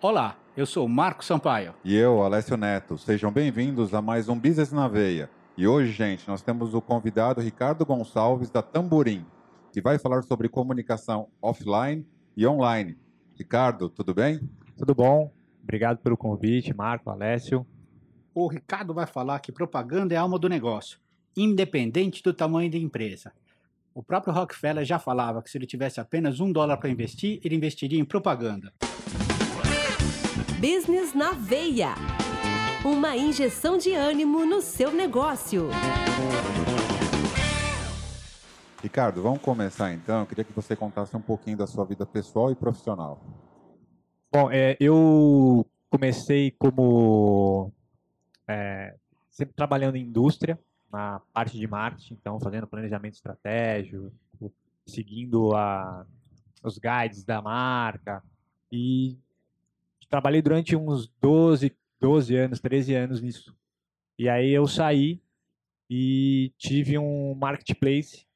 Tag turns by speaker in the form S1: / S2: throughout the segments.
S1: Olá, eu sou o Marco Sampaio.
S2: E eu, Alessio Neto. Sejam bem-vindos a mais um Business na Veia. E hoje, gente, nós temos o convidado Ricardo Gonçalves da Tamborim, que vai falar sobre comunicação offline e online. Ricardo, tudo bem?
S3: Tudo bom? Obrigado pelo convite, Marco, Alessio.
S1: O Ricardo vai falar que propaganda é a alma do negócio, independente do tamanho da empresa. O próprio Rockefeller já falava que se ele tivesse apenas um dólar para investir, ele investiria em propaganda.
S4: Business na Veia. Uma injeção de ânimo no seu negócio.
S2: Ricardo, vamos começar então. Eu queria que você contasse um pouquinho da sua vida pessoal e profissional.
S3: Bom, é, eu comecei como é, sempre trabalhando em indústria, na parte de marketing, então fazendo planejamento estratégico, seguindo a, os guides da marca e trabalhei durante uns 12, 12 anos, 13 anos nisso. E aí eu saí e tive um marketplace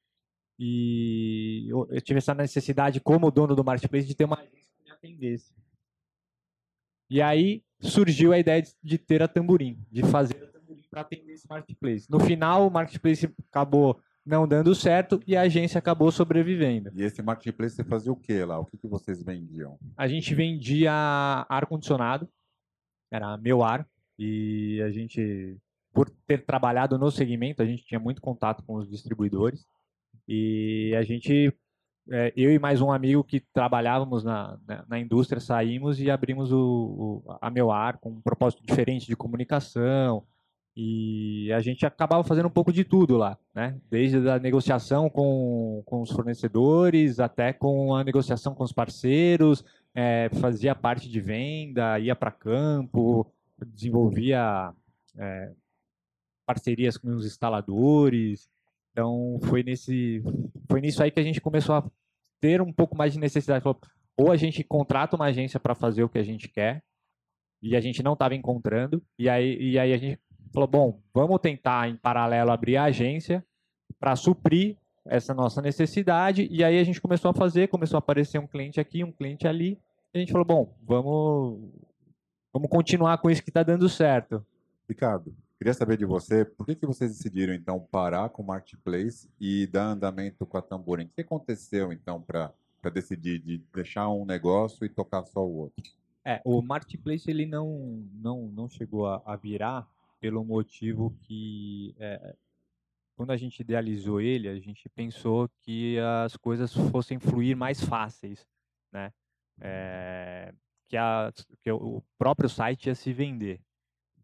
S3: e eu, tive essa necessidade como dono do marketplace de ter uma agência que me atendesse. E aí surgiu a ideia de, de ter a Tamborim, de fazer a Tamborim para atender esse marketplace. No final, o marketplace acabou não dando certo e a agência acabou sobrevivendo.
S2: E esse marketplace você fazia o que lá? O que, que vocês vendiam?
S3: A gente vendia ar-condicionado, era meu ar, e a gente, por ter trabalhado no segmento, a gente tinha muito contato com os distribuidores, e a gente é, eu e mais um amigo que trabalhávamos na, na, na indústria saímos e abrimos o, o, a Meu Ar com um propósito diferente de comunicação e a gente acabava fazendo um pouco de tudo lá, né? Desde a negociação com, com os fornecedores até com a negociação com os parceiros, é, fazia parte de venda, ia para campo, desenvolvia é, parcerias com os instaladores, então foi nesse foi nisso aí que a gente começou a ter um pouco mais de necessidade. Ou a gente contrata uma agência para fazer o que a gente quer e a gente não estava encontrando e aí e aí a gente falou bom vamos tentar em paralelo abrir a agência para suprir essa nossa necessidade e aí a gente começou a fazer começou a aparecer um cliente aqui um cliente ali e a gente falou bom vamos vamos continuar com isso que está dando certo
S2: Ricardo Queria saber de você, por que, que vocês decidiram então parar com o Marketplace e dar andamento com a Tamborim? O que aconteceu então para decidir de deixar um negócio e tocar só o outro?
S3: É, o Marketplace ele não, não, não chegou a, a virar pelo motivo que é, quando a gente idealizou ele, a gente pensou que as coisas fossem fluir mais fáceis, né? É, que, a, que o próprio site ia se vender.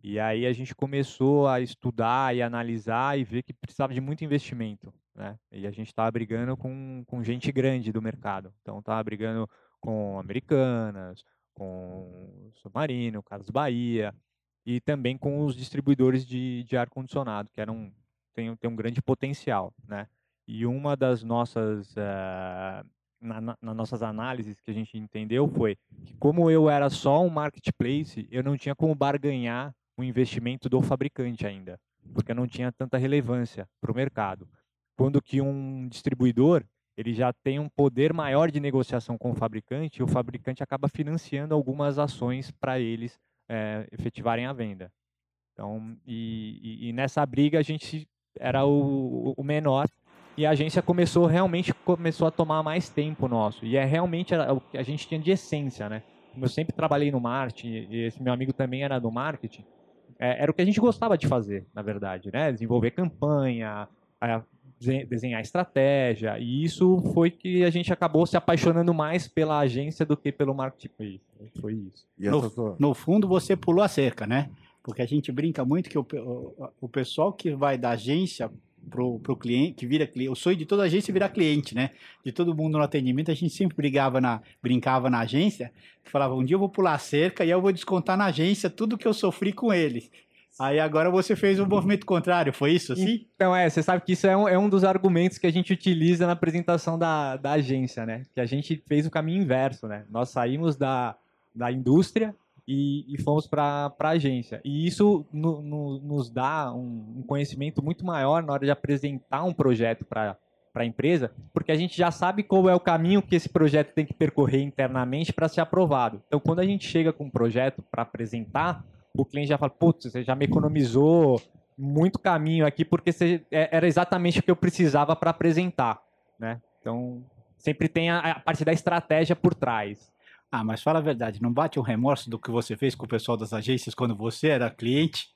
S3: E aí a gente começou a estudar e analisar e ver que precisava de muito investimento, né? E a gente estava brigando com, com gente grande do mercado. Então estava brigando com Americanas, com Submarino, Casas Bahia e também com os distribuidores de, de ar-condicionado, que eram, tem, tem um grande potencial, né? E uma das nossas... Uh, na, na, nas nossas análises que a gente entendeu foi que como eu era só um marketplace, eu não tinha como barganhar o investimento do fabricante ainda, porque não tinha tanta relevância para o mercado. Quando que um distribuidor ele já tem um poder maior de negociação com o fabricante, e o fabricante acaba financiando algumas ações para eles é, efetivarem a venda. Então, e, e, e, nessa briga a gente era o, o, menor e a agência começou realmente começou a tomar mais tempo nosso e é realmente o que a gente tinha de essência, né? Como eu sempre trabalhei no marketing e esse meu amigo também era do marketing, é, era o que a gente gostava de fazer, na verdade, né? Desenvolver campanha, desenhar estratégia, e isso foi que a gente acabou se apaixonando mais pela agência do que pelo marketing. Foi isso.
S1: No, no, fundo, você pulou a cerca, né? Porque a gente brinca muito que o, o, o pessoal que vai da agência pro, pro cliente, que vira cliente. O sonho de toda agência é virar cliente, né? De todo mundo no atendimento, a gente sempre brigava na, brincava na agência, falava, um dia eu vou pular a cerca e eu vou descontar na agência tudo que eu sofri com eles. Aí agora você fez o um movimento contrário, foi isso assim?
S3: Então é, você sabe que isso é um, é um dos argumentos que a gente utiliza na apresentação da, da agência, né? Que a gente fez o caminho inverso, né? Nós saímos da, da indústria e, e fomos para a agência. E isso no, no, nos dá um, um, conhecimento muito maior na hora de apresentar um projeto para para a empresa, porque a gente já sabe qual é o caminho que esse projeto tem que percorrer internamente para ser aprovado. Então, quando a gente chega com um projeto para apresentar, o cliente já fala: putz, você já me economizou muito caminho aqui, porque você, é, era exatamente o que eu precisava para apresentar. Né? Então, sempre tem a, a parte da estratégia por trás.
S1: Ah, mas fala a verdade, não bate um remorso do que você fez com o pessoal das agências quando você era cliente?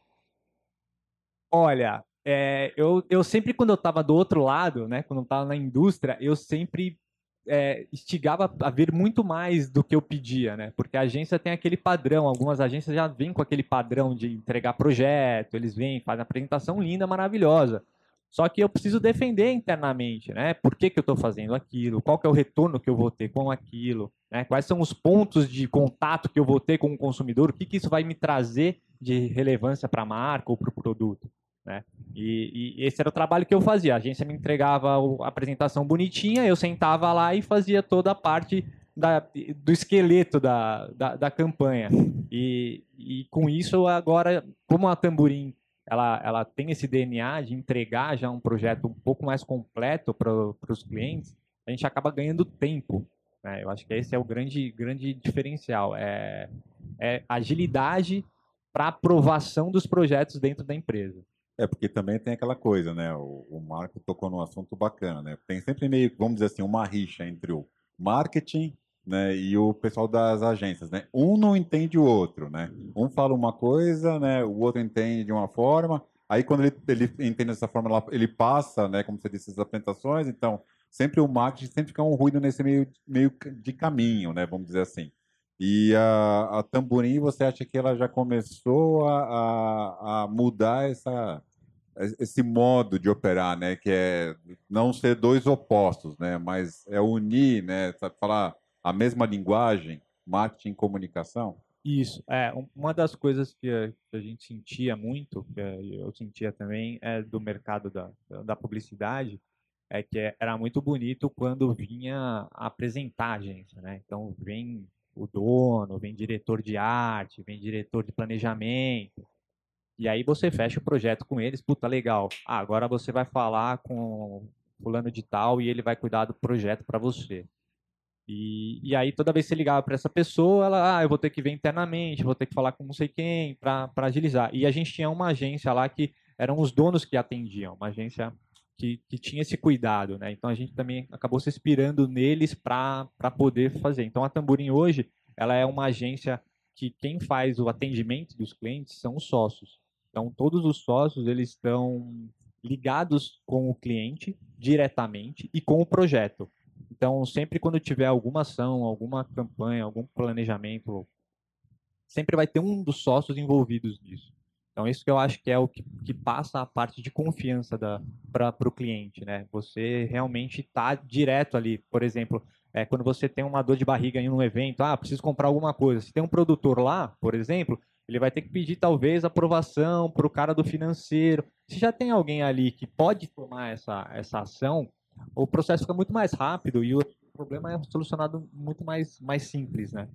S3: Olha, é, eu, eu sempre, quando eu estava do outro lado, né, quando eu estava na indústria, eu sempre é, instigava a ver muito mais do que eu pedia, né? Porque a agência tem aquele padrão, algumas agências já vêm com aquele padrão de entregar projeto, eles vêm, fazem apresentação linda, maravilhosa. Só que eu preciso defender internamente, né? Por que, que eu estou fazendo aquilo? Qual que é o retorno que eu vou ter com aquilo? Né? Quais são os pontos de contato que eu vou ter com o consumidor? O que, que isso vai me trazer de relevância para a marca ou para o produto? Né? E, e, esse era o trabalho que eu fazia. A agência me entregava a apresentação bonitinha, eu sentava lá e fazia toda a parte da, do esqueleto da, da, da campanha. E, e, com isso, agora, como a Tamborim ela, ela tem esse DNA de entregar já um projeto um pouco mais completo para os clientes, a gente acaba ganhando tempo. Né? Eu acho que esse é o grande, grande diferencial. É, é agilidade para aprovação dos projetos dentro da empresa.
S2: É, porque também tem aquela coisa, né? O, o Marco tocou num assunto bacana, né? Tem sempre meio, vamos dizer assim, uma rixa entre o marketing né, e o pessoal das agências, né? Um não entende o outro, né? Um fala uma coisa, né? O outro entende de uma forma. Aí quando ele, ele entende dessa forma, ele passa, né? Como você disse, as apresentações. Então, sempre o marketing sempre fica um ruído nesse meio, meio de caminho, né? Vamos dizer assim. E a, a Tamborim, você acha que ela já começou a, a, a mudar essa, esse modo de operar, né? Que é não ser dois opostos, né? Mas é unir, né? Falar a mesma linguagem, marketing e comunicação.
S3: Isso, é, uma das coisas que a, gente sentia muito, que eu sentia também, é do mercado da, da publicidade, é que era muito bonito quando vinha apresentar a agência, né? Então, vem o dono, vem diretor de arte, vem diretor de planejamento. E aí você fecha o projeto com eles, puta, legal. Ah, agora você vai falar com fulano de tal e ele vai cuidar do projeto para você. E, e aí toda vez que você ligava para essa pessoa, ela, ah, eu vou ter que ver internamente, vou ter que falar com não sei quem para agilizar. E a gente tinha uma agência lá que eram os donos que atendiam, uma agência que, que tinha esse cuidado, né? Então a gente também acabou se inspirando neles para poder fazer. Então a Tamborim hoje, ela é uma agência que quem faz o atendimento dos clientes são os sócios. Então todos os sócios eles estão ligados com o cliente diretamente e com o projeto. Então sempre quando tiver alguma ação, alguma campanha, algum planejamento, sempre vai ter um dos sócios envolvidos nisso. Então, isso que eu acho que é o que, que passa a parte de confiança para o cliente, né? Você realmente está direto ali. Por exemplo, é, quando você tem uma dor de barriga em um evento, ah, preciso comprar alguma coisa. Se tem um produtor lá, por exemplo, ele vai ter que pedir talvez aprovação para o cara do financeiro. Se já tem alguém ali que pode tomar essa, essa ação, o processo fica muito mais rápido e o problema é solucionado muito mais, mais simples, né?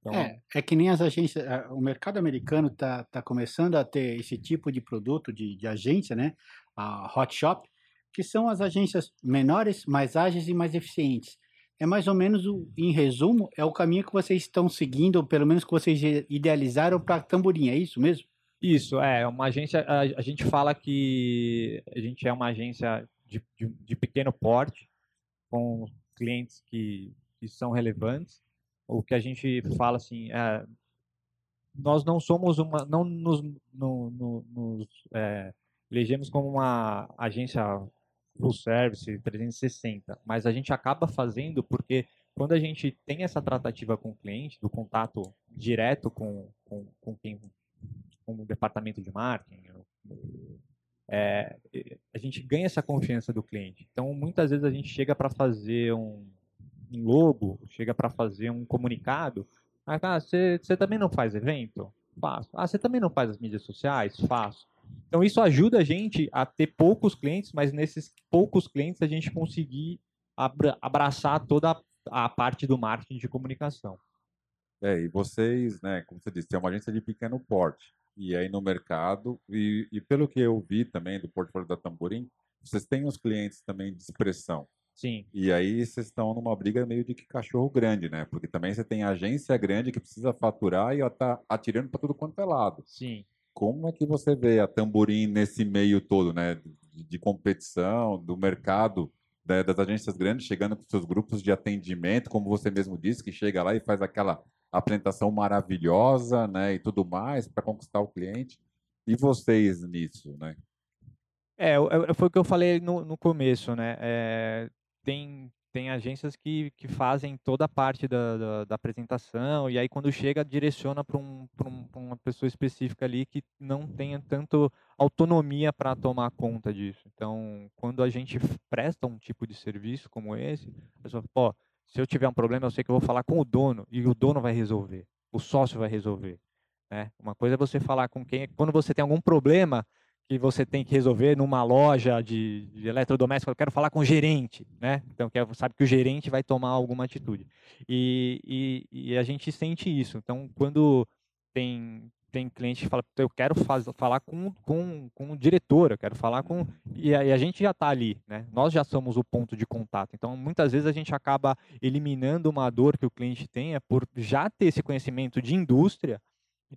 S1: Então, é, é que nem as agências, o mercado americano está tá começando a ter esse tipo de produto, de, de agência, né? A Hot Shop, que são as agências menores, mais ágeis e mais eficientes. É mais ou menos, o, em resumo, é o caminho que vocês estão seguindo, ou pelo menos que vocês idealizaram para Tamborim, é isso mesmo?
S3: Isso, é uma agência, a, a, gente fala que a gente é uma agência de, de, de pequeno porte, com clientes que, que são relevantes, o que a gente fala assim, é, nós não somos uma, não nos, no, no, nos é, elegemos como uma agência full service 360, mas a gente acaba fazendo porque quando a gente tem essa tratativa com o cliente, do contato direto com, com, com quem, com o departamento de marketing, é, a gente ganha essa confiança do cliente. Então, muitas vezes a gente chega para fazer um, um logo, chega para fazer um comunicado, ah, você também não faz evento? Faço. Ah, você também não faz as mídias sociais? Faço. Então isso ajuda a gente a ter poucos clientes, mas nesses poucos clientes a gente conseguir abra abraçar toda a parte do marketing de comunicação.
S2: É, e vocês, né, como você disse, tem uma agência de pequeno porte. E aí no mercado, e, e pelo que eu vi também do portfólio da Tamborim, vocês têm os clientes também de expressão.
S3: Sim.
S2: E aí vocês estão numa briga meio de que cachorro grande, né? Porque também você tem agência grande que precisa faturar e está atirando para tudo quanto é lado.
S3: Sim.
S2: Como é que você vê a Tamborim nesse meio todo, né? De, de competição, do mercado, né, das agências grandes chegando com seus grupos de atendimento, como você mesmo disse, que chega lá e faz aquela apresentação maravilhosa, né? E tudo mais para conquistar o cliente. E vocês nisso, né?
S3: É, é, foi o que eu falei no, no começo, né? É, tem, tem agências que, que fazem toda a parte da, da, da apresentação, e aí quando chega, direciona para um, um, uma pessoa específica ali que não tenha tanto autonomia para tomar conta disso. Então, quando a gente presta um tipo de serviço como esse, a pessoa pô, se eu tiver um problema, eu sei que eu vou falar com o dono, e o dono vai resolver, o sócio vai resolver. Né? Uma coisa é você falar com quem, quando você tem algum problema, que você tem que resolver numa loja de, de eletrodoméstico, eu quero falar com o gerente, né? Então, é, sabe que o gerente vai tomar alguma atitude. E, e, e, a gente sente isso. Então, quando tem, tem cliente que fala, eu quero faz, falar com, com, com o diretor, eu quero falar com... E a, e a gente já está ali, né? Nós já somos o ponto de contato. Então, muitas vezes a gente acaba eliminando uma dor que o cliente tenha por já ter esse conhecimento de indústria,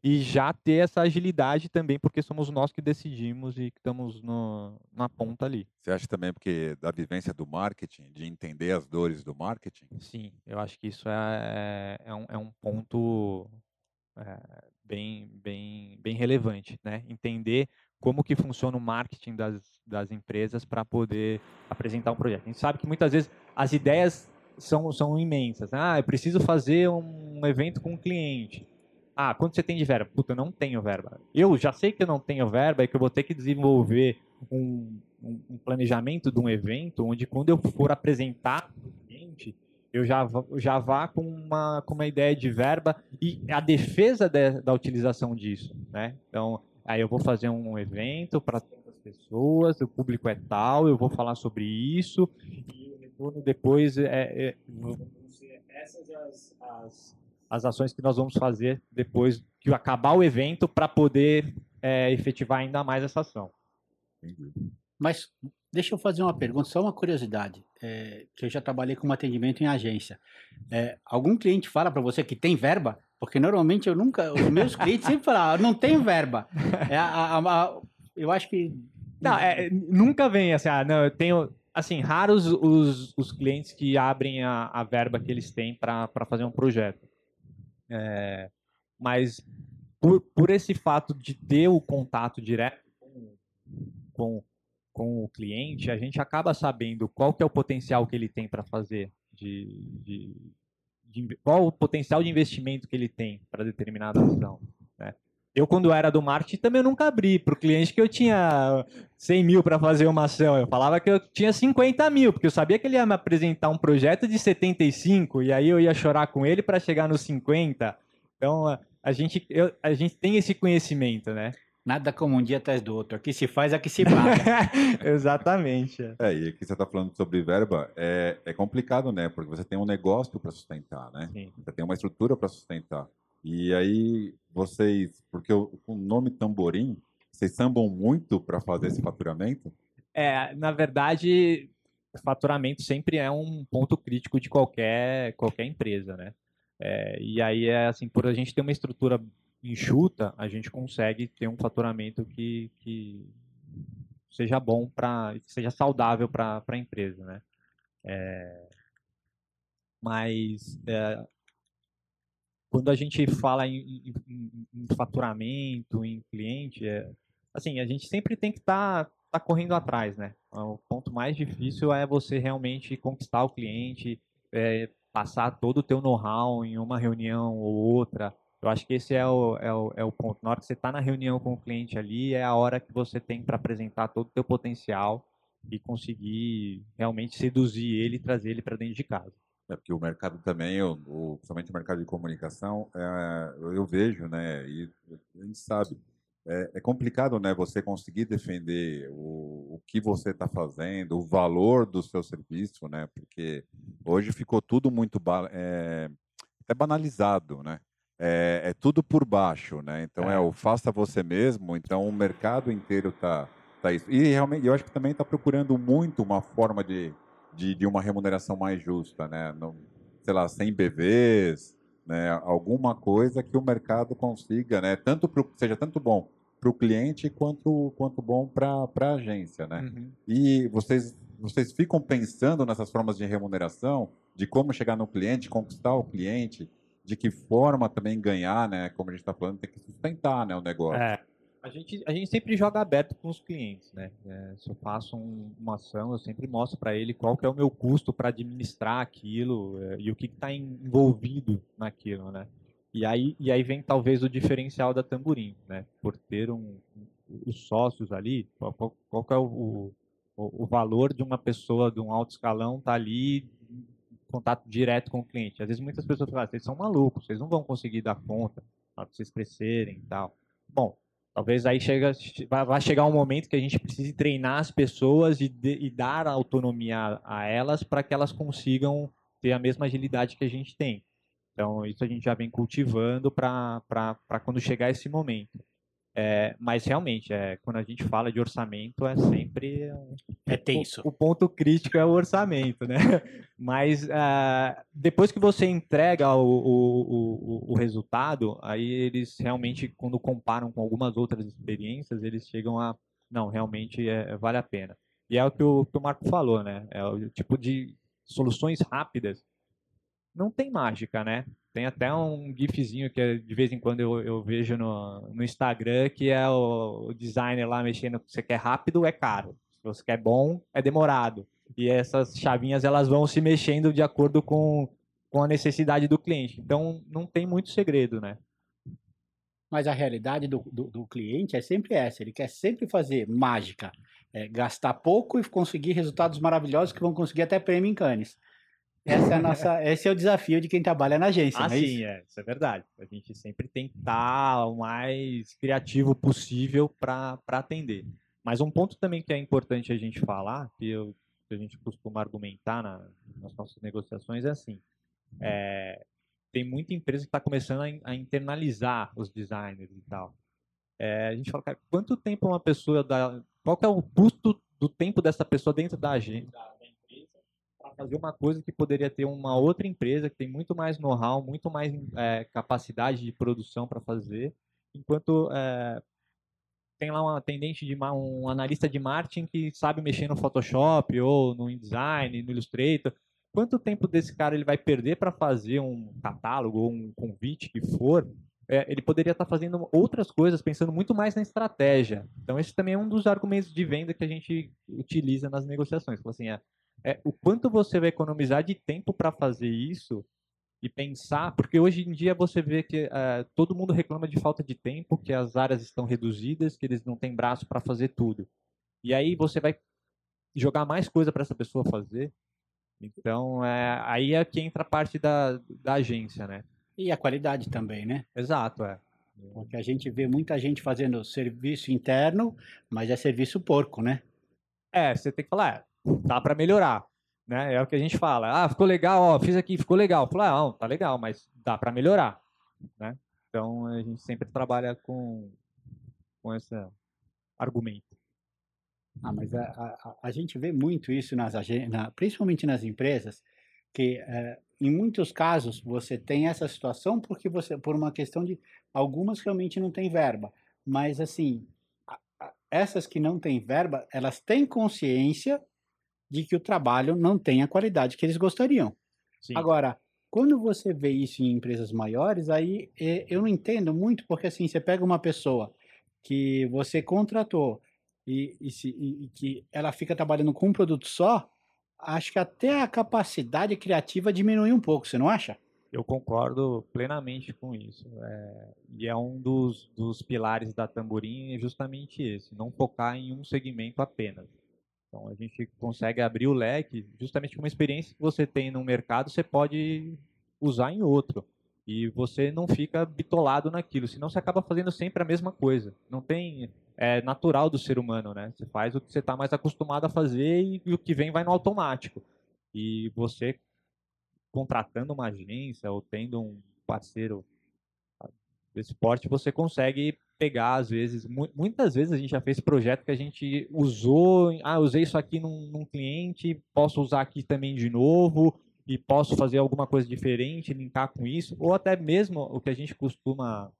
S3: e já ter essa agilidade também, porque somos nós que decidimos e que estamos no, na ponta ali.
S2: Você acha também porque da vivência do marketing, de entender as dores do marketing?
S3: Sim, eu acho que isso é, é, um, é um ponto é, bem, bem, bem relevante, né? Entender como que funciona o marketing das, das empresas para poder apresentar um projeto. A gente sabe que muitas vezes as ideias são, são imensas. Né? Ah, eu preciso fazer um evento com um cliente ah, quanto você tem de verba? Puta, eu não tenho verba. Eu já sei que eu não tenho verba e que eu vou ter que desenvolver um, um planejamento de um evento onde quando eu for apresentar o cliente, eu já, já vá com uma, com uma ideia de verba e a defesa de, da utilização disso, né? Então, aí eu vou fazer um evento para tantas pessoas, o público é tal, eu vou falar sobre isso e o retorno depois é, é essas as, as as ações que nós vamos fazer depois que acabar o evento para poder é, efetivar ainda mais essa ação.
S1: Mas deixa eu fazer uma pergunta, só uma curiosidade, é, que eu já trabalhei com atendimento em agência. É, algum cliente fala para você que tem verba? Porque normalmente eu nunca, os meus clientes sempre falam, ah, não tenho verba. É, a, a, a, eu acho que
S3: não, é, nunca vem assim, ah, não, eu tenho assim, raros os, os clientes que abrem a, a verba que eles têm para fazer um projeto. É, mas por, por esse fato de ter o contato direto com, com, com o cliente, a gente acaba sabendo qual que é o potencial que ele tem para fazer, de, de, de, qual o potencial de investimento que ele tem para determinada ação. Né? Eu, quando era do marketing, também nunca abri para o cliente que eu tinha 100 mil para fazer uma ação. Eu falava que eu tinha 50 mil, porque eu sabia que ele ia me apresentar um projeto de 75, e aí eu ia chorar com ele para chegar nos 50. Então, a gente, eu, a gente tem esse conhecimento, né?
S1: Nada como um dia atrás do outro. Aqui se faz, aqui se paga.
S3: Exatamente.
S2: É, e aqui você está falando sobre verba, é, é complicado, né? Porque você tem um negócio para sustentar, né? Sim. Você tem uma estrutura para sustentar. E aí vocês, porque o, o nome tamborim, vocês sambam muito para fazer esse faturamento?
S3: É, na verdade, faturamento sempre é um ponto crítico de qualquer qualquer empresa, né? É, e aí é assim, por a gente ter uma estrutura enxuta, a gente consegue ter um faturamento que, que seja bom para, seja saudável para a empresa, né? É, mas é, quando a gente fala em, em, em faturamento, em cliente, é, assim, a gente sempre tem que estar tá, tá correndo atrás, né? O ponto mais difícil é você realmente conquistar o cliente, é, passar todo o teu know-how em uma reunião ou outra. Eu acho que esse é o, é o, é o ponto. Na hora que você está na reunião com o cliente ali, é a hora que você tem para apresentar todo o teu potencial e conseguir realmente seduzir ele e trazer ele para dentro de casa.
S2: É porque o mercado também, o, principalmente o mercado de comunicação, é, eu vejo, né, e a gente sabe, é, é complicado, né, você conseguir defender o, o que você está fazendo, o valor do seu serviço, né, porque hoje ficou tudo muito é, até banalizado, né. é, é tudo por baixo, né? Então é. é. o faça você mesmo. Então o mercado inteiro tá, tá isso. E realmente eu acho que também está procurando muito uma forma de, de, de, uma remuneração mais justa, né? No, sei lá, sem BVs, né? Alguma coisa que o mercado consiga, né? Tanto pro, seja tanto bom para o cliente quanto quanto bom para a agência, né? Uhum. E vocês vocês ficam pensando nessas formas de remuneração, de como chegar no cliente, conquistar o cliente, de que forma também ganhar, né? Como a gente está falando, tem que sustentar, né, o negócio. É.
S3: A gente, a gente sempre joga aberto com os clientes, né? É, se eu faço um, uma ação, eu sempre mostro para ele qual que é o meu custo para administrar aquilo é, e o que está envolvido naquilo, né? E aí, e aí vem talvez o diferencial da Tamborim, né? Por ter um, os sócios ali, qual, qual, qual é o, o, o, valor de uma pessoa de um alto escalão tá ali contato direto com o cliente. Às vezes muitas pessoas falam, ah, vocês são malucos, vocês não vão conseguir dar conta para vocês crescerem e tal. Bom, talvez aí chega, vai chegar um momento que a gente precise treinar as pessoas e, de, e dar autonomia a elas para que elas consigam ter a mesma agilidade que a gente tem. Então, isso a gente já vem cultivando para quando chegar esse momento. É, mas realmente, é, quando a gente fala de orçamento, é sempre.
S1: É tenso.
S3: O, o ponto crítico é o orçamento, né? Mas uh, depois que você entrega o, o, o, o, resultado, aí eles realmente, quando comparam com algumas outras experiências, eles chegam a. Não, realmente é, vale a pena. E é o que o, que o Marco falou, né? É o tipo de soluções rápidas. Não tem mágica, né? Tem até um gifzinho que de vez em quando eu, eu vejo no, no Instagram, que é o, o designer lá mexendo. Se você quer rápido, é caro. Se você quer bom, é demorado. E essas chavinhas elas vão se mexendo de acordo com, com a necessidade do cliente. Então não tem muito segredo, né?
S1: Mas a realidade do, do, do cliente é sempre essa: ele quer sempre fazer mágica, é, gastar pouco e conseguir resultados maravilhosos que vão conseguir até prêmio em Cannes. Essa é nossa, esse é o desafio de quem trabalha na agência, ah,
S3: é sim, isso? é, isso é verdade. A gente sempre tem que estar o mais criativo possível para atender. Mas um ponto também que é importante a gente falar, que, eu, que a gente costuma argumentar na, nas nossas negociações, é assim: é, tem muita empresa que está começando a, a, internalizar os designers e tal. É, a gente fala, cara, quanto tempo uma pessoa dá. Qual é o custo do tempo dessa pessoa dentro da agência? Fazer uma coisa que poderia ter uma outra empresa que tem muito mais know-how, muito mais é, capacidade de produção para fazer, enquanto é, tem lá uma atendente de um analista de marketing que sabe mexer no Photoshop ou no InDesign, no Illustrator. Quanto tempo desse cara ele vai perder para fazer um catálogo ou um convite que for? É, ele poderia estar tá fazendo outras coisas, pensando muito mais na estratégia. Então, esse também é um dos argumentos de venda que a gente utiliza nas negociações. Fala assim, é, é o quanto você vai economizar de tempo para fazer isso e pensar, porque hoje em dia você vê que uh, todo mundo reclama de falta de tempo, que as áreas estão reduzidas, que eles não têm braço para fazer tudo. E aí você vai jogar mais coisa para essa pessoa fazer. Então, é, aí é que entra a parte da, da agência, né?
S1: E a qualidade também, né?
S3: Exato, é.
S1: Porque a gente vê muita gente fazendo serviço interno, mas é serviço porco, né?
S3: É, você tem que falar, é, dá para melhorar, né? É o que a gente fala. Ah, ficou legal, ó, fiz aqui, ficou legal. Fala, ah, não, tá legal, mas dá para melhorar, né? Então a gente sempre trabalha com com esse argumento.
S1: Ah, mas a, a, a gente vê muito isso nas na, principalmente nas empresas, que é, em muitos casos você tem essa situação porque você por uma questão de algumas realmente não tem verba, mas assim essas que não têm verba, elas têm consciência de que o trabalho não tem a qualidade que eles gostariam. Sim. Agora, quando você vê isso em empresas maiores, aí eu não entendo muito, porque assim, você pega uma pessoa que você contratou e, e, se, e, e que ela fica trabalhando com um produto só, acho que até a capacidade criativa diminui um pouco, você não acha?
S3: Eu concordo plenamente com isso. É, e é um dos, dos pilares da Tamborim justamente esse, não focar em um segmento apenas. Então a gente consegue abrir o leque, justamente com uma experiência que você tem no mercado, você pode usar em outro. E você não fica bitolado naquilo, senão você acaba fazendo sempre a mesma coisa. Não tem. É natural do ser humano, né? Você faz o que você está mais acostumado a fazer e, e o que vem vai no automático. E você contratando uma agência ou tendo um parceiro desse porte, você consegue pegar, às vezes, mu muitas vezes a gente já fez projeto que a gente usou, ah, usei isso aqui num, num cliente, posso usar aqui também de novo, e posso fazer alguma coisa diferente, linkar com isso, ou até mesmo o que a gente costuma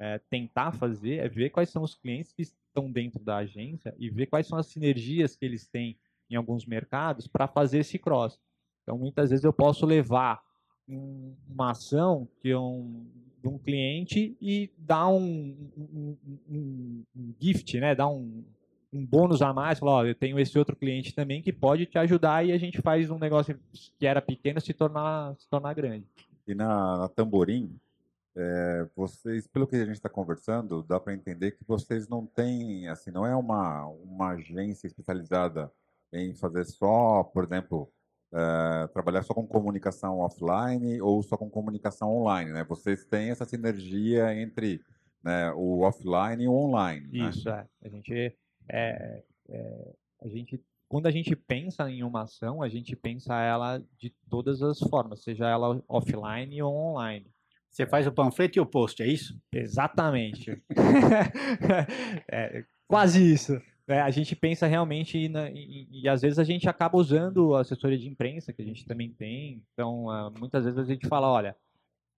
S3: é, tentar fazer é ver quais são os clientes que estão dentro da agência e ver quais são as sinergias que eles têm em alguns mercados para fazer esse cross. Então, muitas vezes eu posso levar um, uma ação que é um, de um cliente e dar um, um, um, um gift, né? Dar um, um bônus a mais, falar, eu tenho esse outro cliente também que pode te ajudar e a gente faz um negócio que era pequeno se tornar, se tornar grande.
S2: E na, na Tamborim, é, vocês, pelo que a gente está conversando, dá para entender que vocês não têm, assim, não é uma, uma agência especializada em fazer só, por exemplo, é, trabalhar só com comunicação offline ou só com comunicação online, né? Vocês têm essa sinergia entre né, o offline e o online.
S3: Né? Isso,
S2: né?
S3: é. A gente é, é, a gente, quando a gente pensa em uma ação, a gente pensa ela de todas as formas, seja ela offline ou online.
S1: Você faz o panfleto e o post, é isso?
S3: Exatamente. é, quase isso. É, a gente pensa realmente e, e, e, às vezes a gente acaba usando a assessoria de imprensa que a gente também tem. Então, uh, muitas vezes a gente fala, olha,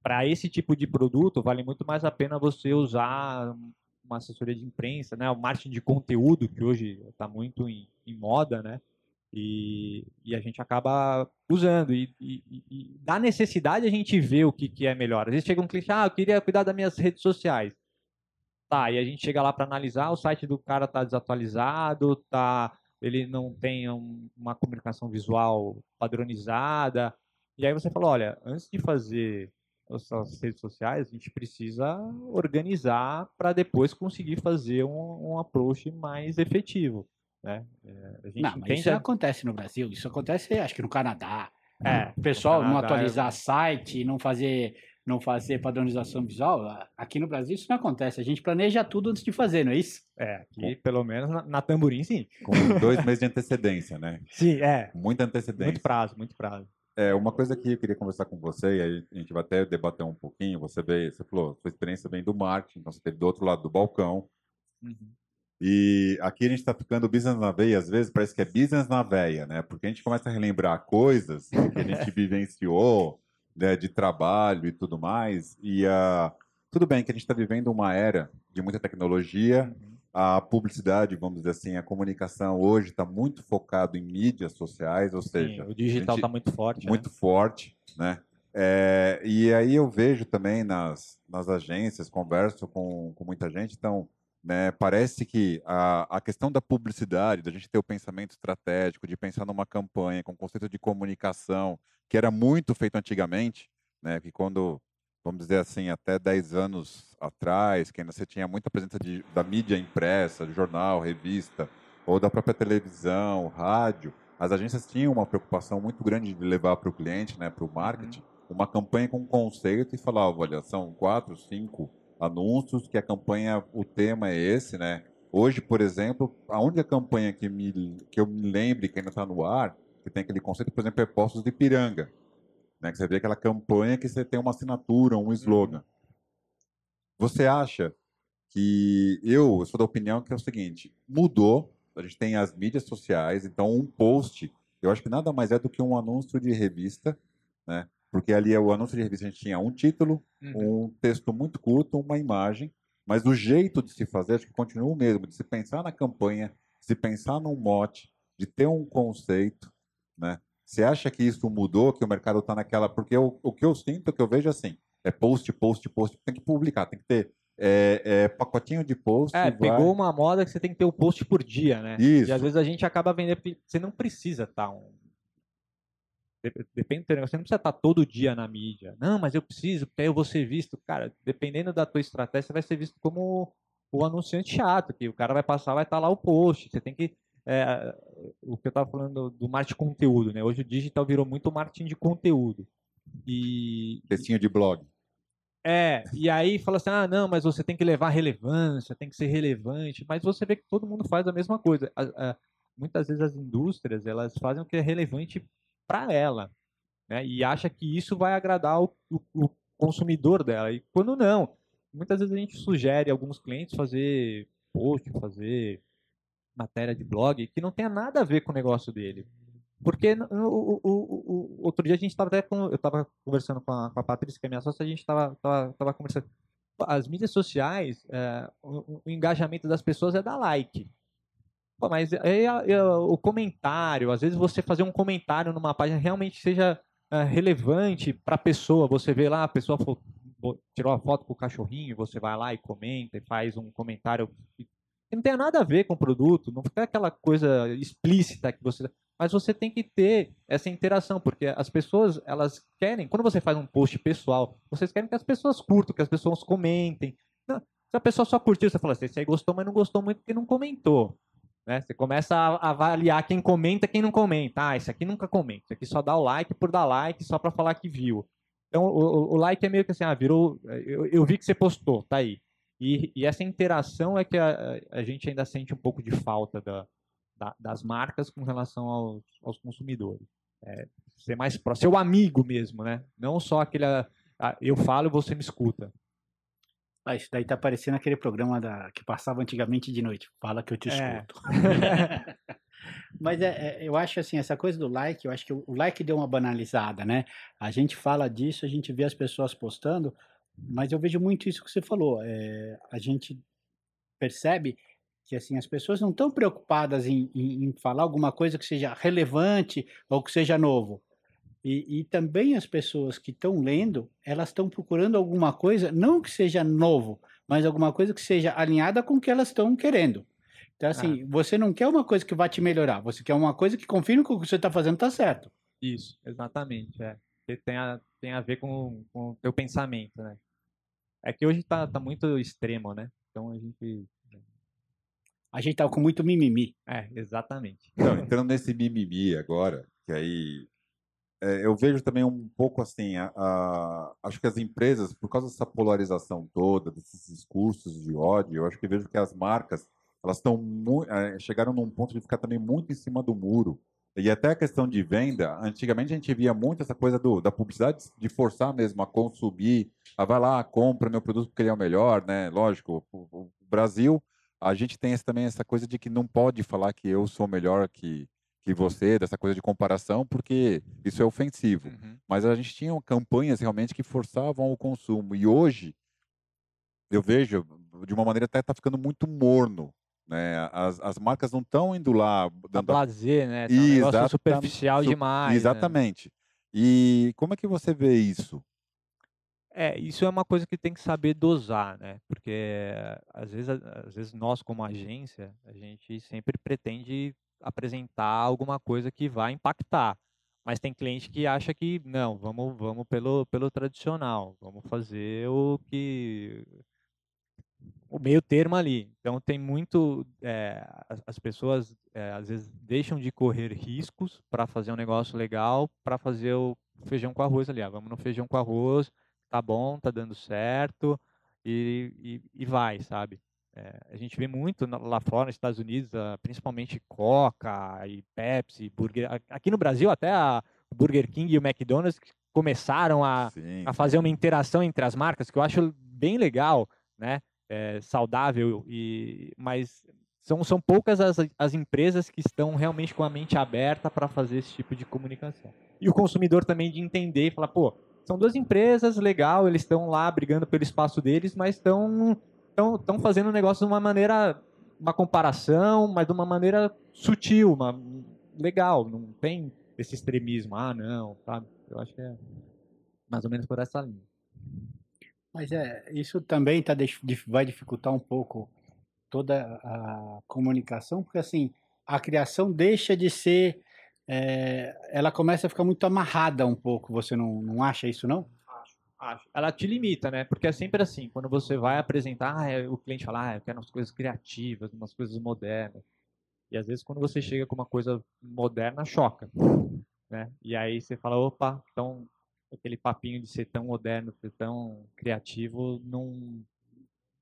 S3: para esse tipo de produto vale muito mais a pena você usar uma assessoria de imprensa, né? O marketing de conteúdo, que hoje está muito em, em, moda, né? E, e, a gente acaba usando. E, e, e, da necessidade a gente vê o que, que é melhor. Às vezes chega um cliente, ah, eu queria cuidar das minhas redes sociais. Tá, e a gente chega lá para analisar, o site do cara está desatualizado, tá, ele não tem um, uma comunicação visual padronizada. E aí você fala, olha, antes de fazer as redes sociais, a gente precisa organizar para depois conseguir fazer um, um approach mais efetivo. Né?
S1: É, não, mas isso acontece no Brasil, isso acontece acho que no Canadá. É, o pessoal Canadá, não atualizar é... site, não fazer, não fazer padronização visual. Aqui no Brasil isso não acontece. A gente planeja tudo antes de fazer, não é isso?
S3: É, aqui pelo menos na, na Tamborim, sim.
S2: Com dois meses de antecedência, né?
S3: Sim, é.
S2: Muita antecedência.
S3: Muito prazo, muito prazo.
S2: É, uma coisa que eu queria conversar com você, e aí a gente vai até debater um pouquinho, você veio, você falou, sua experiência vem do marketing, então você esteve do outro lado do balcão. Uhum. E aqui a gente está ficando business na veia, às vezes parece que é business na veia, né? Porque a gente começa a relembrar coisas que a gente vivenciou, né, de trabalho e tudo mais. E uh, tudo bem que a gente está vivendo uma era de muita tecnologia, a publicidade, vamos dizer assim, a comunicação hoje está muito focado em mídias sociais, ou seja,
S3: Sim, o digital está muito forte,
S2: muito né? forte, né? É, e aí eu vejo também nas, nas agências, converso com, com muita gente, então né, parece que a, a questão da publicidade, da gente ter o pensamento estratégico, de pensar numa campanha com conceito de comunicação, que era muito feito antigamente, né, que quando vamos dizer assim, até 10 anos atrás, que ainda você tinha muita presença de, da mídia impressa, de jornal, revista, ou da própria televisão, rádio, as agências tinham uma preocupação muito grande de levar para o cliente, né, para o marketing, uhum. uma campanha com conceito e falar, olha, são quatro, cinco anúncios, que a campanha, o tema é esse, né? Hoje, por exemplo, a única campanha que, me, que eu me lembre que ainda está no ar, que tem aquele conceito, por exemplo, é Postos de Piranga né? Que você vê aquela campanha que você tem uma assinatura, um slogan. Você acha que eu, eu sou da opinião que é o seguinte, mudou, a gente tem as mídias sociais, então um post, eu acho que nada mais é do que um anúncio de revista, né? Porque ali é o anúncio de revista, a gente tinha um título, uhum. um texto muito curto, uma imagem, mas o jeito de se fazer acho que continua o mesmo, de se pensar na campanha, de se pensar num mote, de ter um conceito, né? Você acha que isso mudou, que o mercado está naquela. Porque eu, o que eu sinto, o que eu vejo assim, é post, post, post, tem que publicar, tem que ter é, é, pacotinho de post.
S3: É, vai... pegou uma moda que você tem que ter o um post por dia, né?
S2: Isso.
S3: E às vezes a gente acaba vendendo. Você não precisa estar tá um. Depende do negócio, você não precisa estar tá todo dia na mídia. Não, mas eu preciso, porque aí eu vou ser visto. Cara, dependendo da tua estratégia, você vai ser visto como o anunciante chato, que o cara vai passar, vai estar tá lá o post. Você tem que é, o que eu estava falando do marketing de conteúdo, né? Hoje o digital virou muito marketing de conteúdo. E
S2: textinho de blog.
S3: É, e aí fala assim: "Ah, não, mas você tem que levar relevância, tem que ser relevante". Mas você vê que todo mundo faz a mesma coisa. A, a, muitas vezes as indústrias, elas fazem o que é relevante para ela, né? E acha que isso vai agradar o, o, o consumidor dela. E quando não, muitas vezes a gente sugere a alguns clientes fazer post, fazer matéria de blog que não tenha nada a ver com o negócio dele. Porque o, o, o, o outro dia a gente estava até com, eu estava conversando com a, com a Patrícia, que é minha sócia, a gente estava tava, tava conversando. As mídias sociais, é, o, o, engajamento das pessoas é dar like. Pô, mas aí, o comentário, às vezes você fazer um comentário numa página realmente seja é, relevante para a pessoa. Você vê lá, a pessoa tirou a foto com o cachorrinho, você vai lá e comenta e faz um comentário que não tem nada a ver com o produto, não fica aquela coisa explícita que você mas você tem que ter essa interação, porque as pessoas, elas querem, quando você faz um post pessoal, vocês querem que as pessoas curtam, que as pessoas comentem. Se a pessoa só curtiu, você fala assim, aí gostou, mas não gostou muito porque não comentou. Né? Você começa a avaliar quem comenta quem não comenta. Ah, esse aqui nunca comenta, esse aqui só dá o like por dar like, só para falar que viu. Então, o, o, like é meio que assim, ah, virou, eu, eu vi que você postou, tá aí. E, e essa interação é que a, a gente ainda sente um pouco de falta da, da, das marcas com relação aos, aos consumidores. É, ser mais próximo, ser o amigo mesmo, né? Não só aquele ah, eu falo e você me escuta.
S1: Ah, isso daí tá parecendo aquele programa da, que passava antigamente de noite. Fala que eu te é. escuto. Mas é, é, eu acho assim, essa coisa do like, eu acho que o, o like deu uma banalizada, né? A gente fala disso, a gente vê as pessoas postando, mas eu vejo muito isso que você falou. É, a gente percebe que assim as pessoas não estão preocupadas em, em, em, falar alguma coisa que seja relevante ou que seja novo. E, e também as pessoas que estão lendo, elas estão procurando alguma coisa, não que seja novo, mas alguma coisa que seja alinhada com o que elas estão querendo. Então, assim, ah. você não quer uma coisa que vai te melhorar, você quer uma coisa que confirme que o que você está fazendo está certo.
S3: Isso, exatamente. É. Tem, a, tem a ver com, com o teu pensamento, né? É que hoje está tá muito extremo, né? Então a gente
S1: a gente tava com muito mimimi.
S3: É, exatamente.
S2: Então, entrando nesse mimimi agora, que aí é, eu vejo também um pouco assim, a, a, acho que as empresas, por causa dessa polarização toda, desses discursos de ódio, eu acho que vejo que as marcas, elas estão é, chegaram num ponto de ficar também muito em cima do muro. E até a questão de venda, antigamente a gente via muito essa coisa do, da publicidade de forçar mesmo a consumir, a vai lá, compra meu produto porque ele é o melhor, né? Lógico, o, o Brasil a gente tem esse, também essa coisa de que não pode falar que eu sou melhor que, que você, dessa coisa de comparação, porque isso é ofensivo. Uhum. Mas a gente tinha campanhas realmente que forçavam o consumo. E hoje, eu vejo, de uma maneira até está ficando muito morno. Né? As, as marcas não estão indo lá...
S3: Dando... A blazer, né? Tá um negócio superficial demais. Né?
S2: Exatamente. Né? E como é que você vê isso?
S3: É, isso é uma coisa que tem que saber dosar, né? Porque às vezes, às vezes nós como agência, a gente sempre pretende apresentar alguma coisa que vai impactar. Mas tem cliente que acha que não, vamos, vamos pelo, pelo tradicional, vamos fazer o que o meio termo ali. Então tem muito, é, as, as, pessoas é, às vezes deixam de correr riscos para fazer um negócio legal, para fazer o feijão com arroz ali. Ah, vamos no feijão com arroz, tá bom, tá dando certo e, e, e vai, sabe? É, a gente vê muito lá fora, nos Estados Unidos, uh, principalmente Coca e Pepsi, Burger. Aqui no Brasil, até a Burger King e o McDonald's começaram a, a fazer uma interação entre as marcas, que eu acho bem legal, né? É, saudável, e, mas são, são poucas as, as empresas que estão realmente com a mente aberta para fazer esse tipo de comunicação. E o consumidor também de entender e falar, pô, são duas empresas, legal, eles estão lá brigando pelo espaço deles, mas estão estão fazendo o negócio de uma maneira, uma comparação, mas de uma maneira sutil, uma, legal, não tem esse extremismo, ah, não, sabe? Eu acho que é mais ou menos por essa linha.
S1: Mas é, isso também tá, vai dificultar um pouco toda a comunicação, porque assim, a criação deixa de ser é, ela começa a ficar muito amarrada um pouco. Você não, não acha isso, não?
S3: Acho, acho. Ela te limita, né? Porque é sempre assim, quando você vai apresentar, ah, o cliente fala, ah, eu quero umas coisas criativas, umas coisas modernas. E às vezes quando você chega com uma coisa moderna, choca. Né? E aí você fala, opa, então aquele papinho de ser tão moderno, ser tão criativo, não,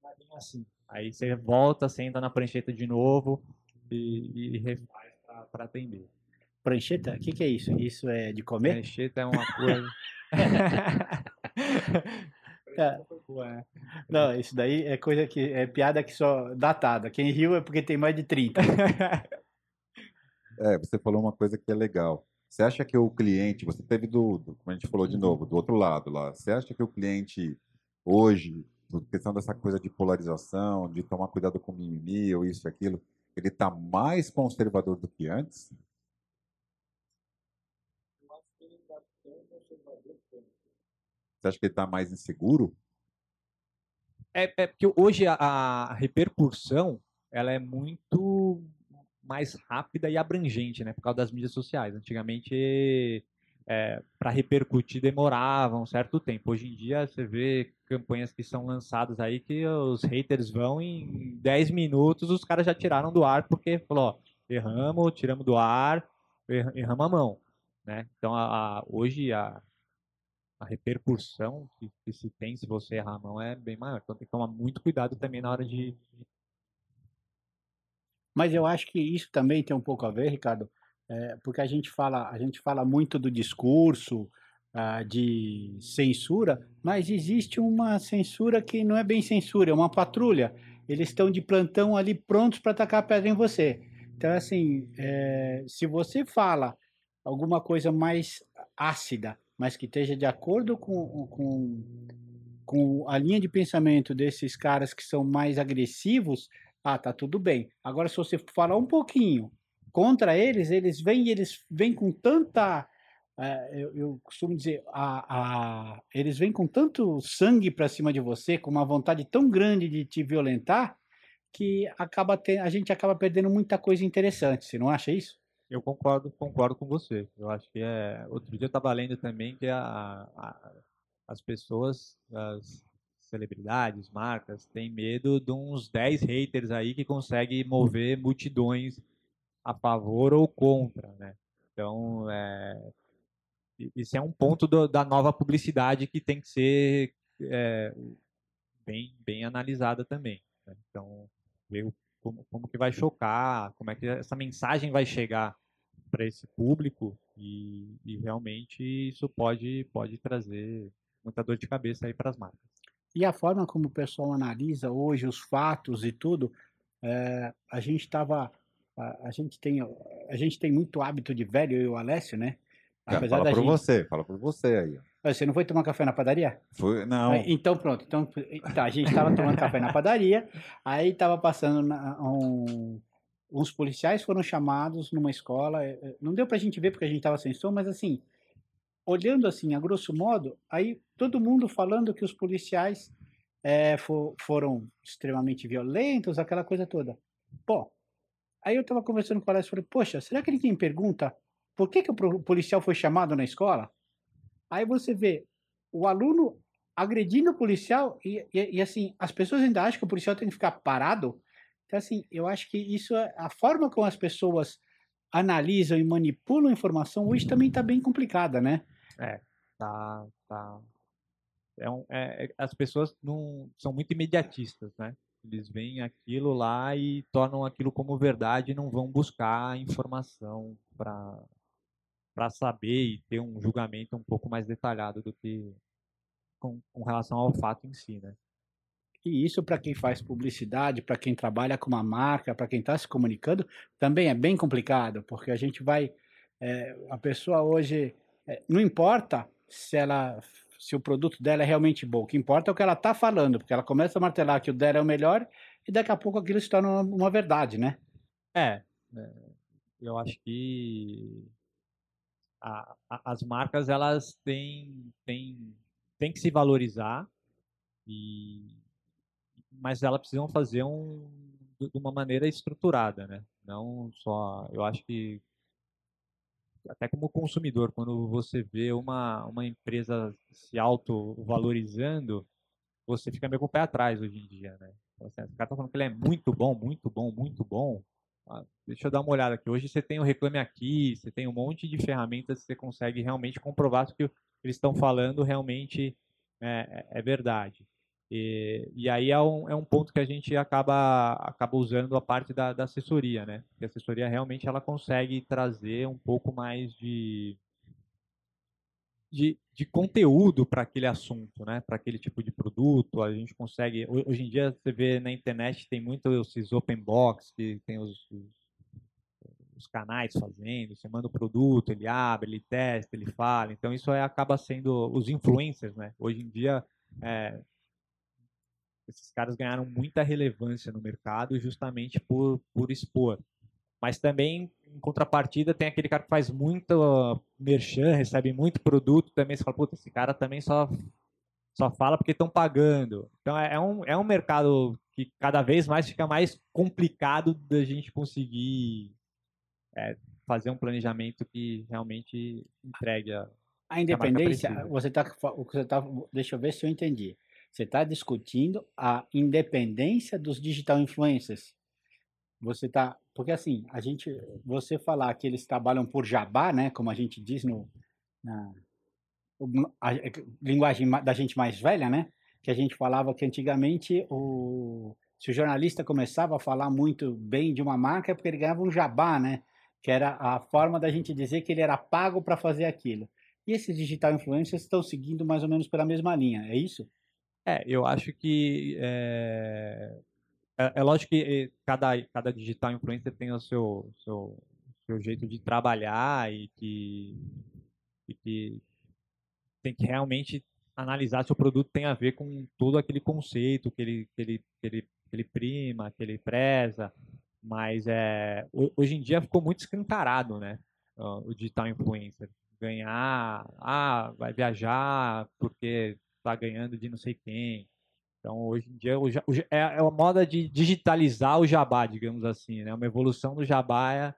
S3: não é bem assim. Aí você volta, senta na prancheta de novo e, e refaz para atender.
S1: Prancheta? O que, que é isso? Isso é de comer?
S3: Prancheta é uma coisa.
S1: É. Não, isso daí é coisa que é piada que só datada. Quem riu é porque tem mais de 30.
S2: É, você falou uma coisa que é legal. Você acha que o cliente, você teve do, do como a gente falou de novo, do outro lado lá, você acha que o cliente hoje, por questão dessa coisa de polarização, de tomar cuidado com mimimi ou isso e aquilo, ele está mais conservador do que antes? Você acha que ele está mais inseguro?
S3: É, é porque hoje a, a repercussão ela é muito mais rápida e abrangente, né? Por causa das mídias sociais. Antigamente, é, para repercutir demorava um certo tempo. Hoje em dia, você vê campanhas que são lançadas aí que os haters vão em 10 minutos, os caras já tiraram do ar porque falou, ó, erramos, tiramos do ar, erramos a mão, né? Então, a, a, hoje a, a repercussão que, que, se tem se você errar a mão é bem maior. Então, tem que tomar muito cuidado também na hora de,
S1: mas eu acho que isso também tem um pouco a ver, Ricardo, é, porque a gente fala, a gente fala muito do discurso, ah, de censura, mas existe uma censura que não é bem censura, é uma patrulha. Eles estão de plantão ali prontos para atacar a pedra em você. Então, assim, é, se você fala alguma coisa mais ácida, mas que esteja de acordo com, com, com a linha de pensamento desses caras que são mais agressivos, ah, tá tudo bem. Agora, se você falar um pouquinho contra eles, eles vêm eles vêm com tanta. É, eu, eu, costumo dizer, a, a, eles vêm com tanto sangue para cima de você, com uma vontade tão grande de te violentar, que acaba ter, a gente acaba perdendo muita coisa interessante. Você não acha isso?
S3: Eu concordo, concordo com você. Eu acho que é. Outro dia eu estava lendo também que a, a, as pessoas, as, celebridades, marcas, têm medo de uns 10 haters aí que conseguem mover multidões a favor ou contra, né? Então, é, isso é um ponto do, da nova publicidade que tem que ser é, bem, bem analisada também. Né? Então, ver como, como que vai chocar, como é que essa mensagem vai chegar para esse público e, e realmente isso pode, pode trazer muita dor de cabeça aí para as marcas.
S1: E a forma como o pessoal analisa hoje os fatos e tudo, é, a gente estava, a, a, gente tem, a gente tem muito hábito de velho, eu e o Alessio, né?
S2: É, Apesar fala por gente... você, fala por você aí.
S1: Você não foi tomar café na padaria?
S2: Foi, não.
S1: Então pronto, então tá, a gente estava tomando café na padaria, aí estava passando na, um, uns policiais foram chamados numa escola, é, é, não deu para a gente ver porque a gente estava sem som, mas assim, olhando assim, a grosso modo, aí todo mundo falando que os policiais é, for, foram extremamente violentos, aquela coisa toda. Pô, aí eu tava conversando com ela e falei, poxa, será que ninguém pergunta por que, que o policial foi chamado na escola? Aí você vê o aluno agredindo o policial e, e, e, assim, as pessoas ainda acham que o policial tem que ficar parado. Então, assim, eu acho que isso é a forma como as pessoas analisam e manipulam informação hoje também está bem complicada, né?
S3: É, tá, tá. É um, é, é, as pessoas não são muito imediatistas, né? Eles veem aquilo lá e tornam aquilo como verdade e não vão buscar informação para para saber e ter um julgamento um pouco mais detalhado do que com, com relação ao fato em si, né?
S1: E isso para quem faz publicidade, para quem trabalha com uma marca, para quem está se comunicando, também é bem complicado, porque a gente vai, é, a pessoa hoje não importa se ela se o produto dela é realmente bom. O que importa é o que ela está falando, porque ela começa a martelar que o dela é o melhor e daqui a pouco aquilo se torna uma, uma verdade, né?
S3: É, é, eu acho que a, a, as marcas elas têm, têm, têm que se valorizar e mas elas precisam fazer um de uma maneira estruturada, né? Não só, eu acho que até como consumidor, quando você vê uma, uma empresa se auto-valorizando, você fica meio com o pé atrás hoje em dia, né? Então, assim, o cara tá falando que ele é muito bom, muito bom, muito bom. Ah, deixa eu dar uma olhada aqui. Hoje você tem o Reclame Aqui, você tem um monte de ferramentas que você consegue realmente comprovar se o que eles estão falando realmente é, é, é verdade. E, e aí é um, é um ponto que a gente acaba, acaba usando a parte da, da assessoria, né? Porque a assessoria realmente ela consegue trazer um pouco mais de, de, de conteúdo para aquele assunto, né? Para aquele tipo de produto, a gente consegue. Hoje em dia você vê na internet tem muito esses open box que tem os, os, os canais fazendo. Você manda o produto, ele abre, ele testa, ele fala. Então isso aí acaba sendo os influencers, né? Hoje em dia é, esses caras ganharam muita relevância no mercado justamente por, por expor. Mas também, em contrapartida, tem aquele cara que faz muito merchan, recebe muito produto, também você fala, puta, esse cara também só, só fala porque estão pagando. Então é, é, um, é um mercado que cada vez mais fica mais complicado da gente conseguir é, fazer um planejamento que realmente entregue a.
S1: A independência, a você está. Você tá, deixa eu ver se eu entendi. Você está discutindo a independência dos digital influencers. Você está porque assim, a gente, você falar que eles trabalham por jabá, né, como a gente diz no, na a, a, linguagem da gente mais velha, né, que a gente falava que antigamente o, se o jornalista começava a falar muito bem de uma marca é porque ele ganhava um jabá, né, que era a forma da gente dizer que ele era pago para fazer aquilo. E esses digital influencers estão seguindo mais ou menos pela mesma linha, é isso?
S3: É, eu acho que é, é, é, lógico que cada, cada digital influencer tem o seu, seu, seu jeito de trabalhar e que, e que tem que realmente analisar se o produto tem a ver com todo aquele conceito que ele, que ele, que ele, que ele prima, que ele preza. Mas é, hoje em dia ficou muito escancarado, né? O digital influencer. Ganhar, ah, vai viajar porque está ganhando de não sei quem então, hoje em dia, o, é, é uma moda de digitalizar o jabá, digamos assim, né? Uma evolução do jabá é...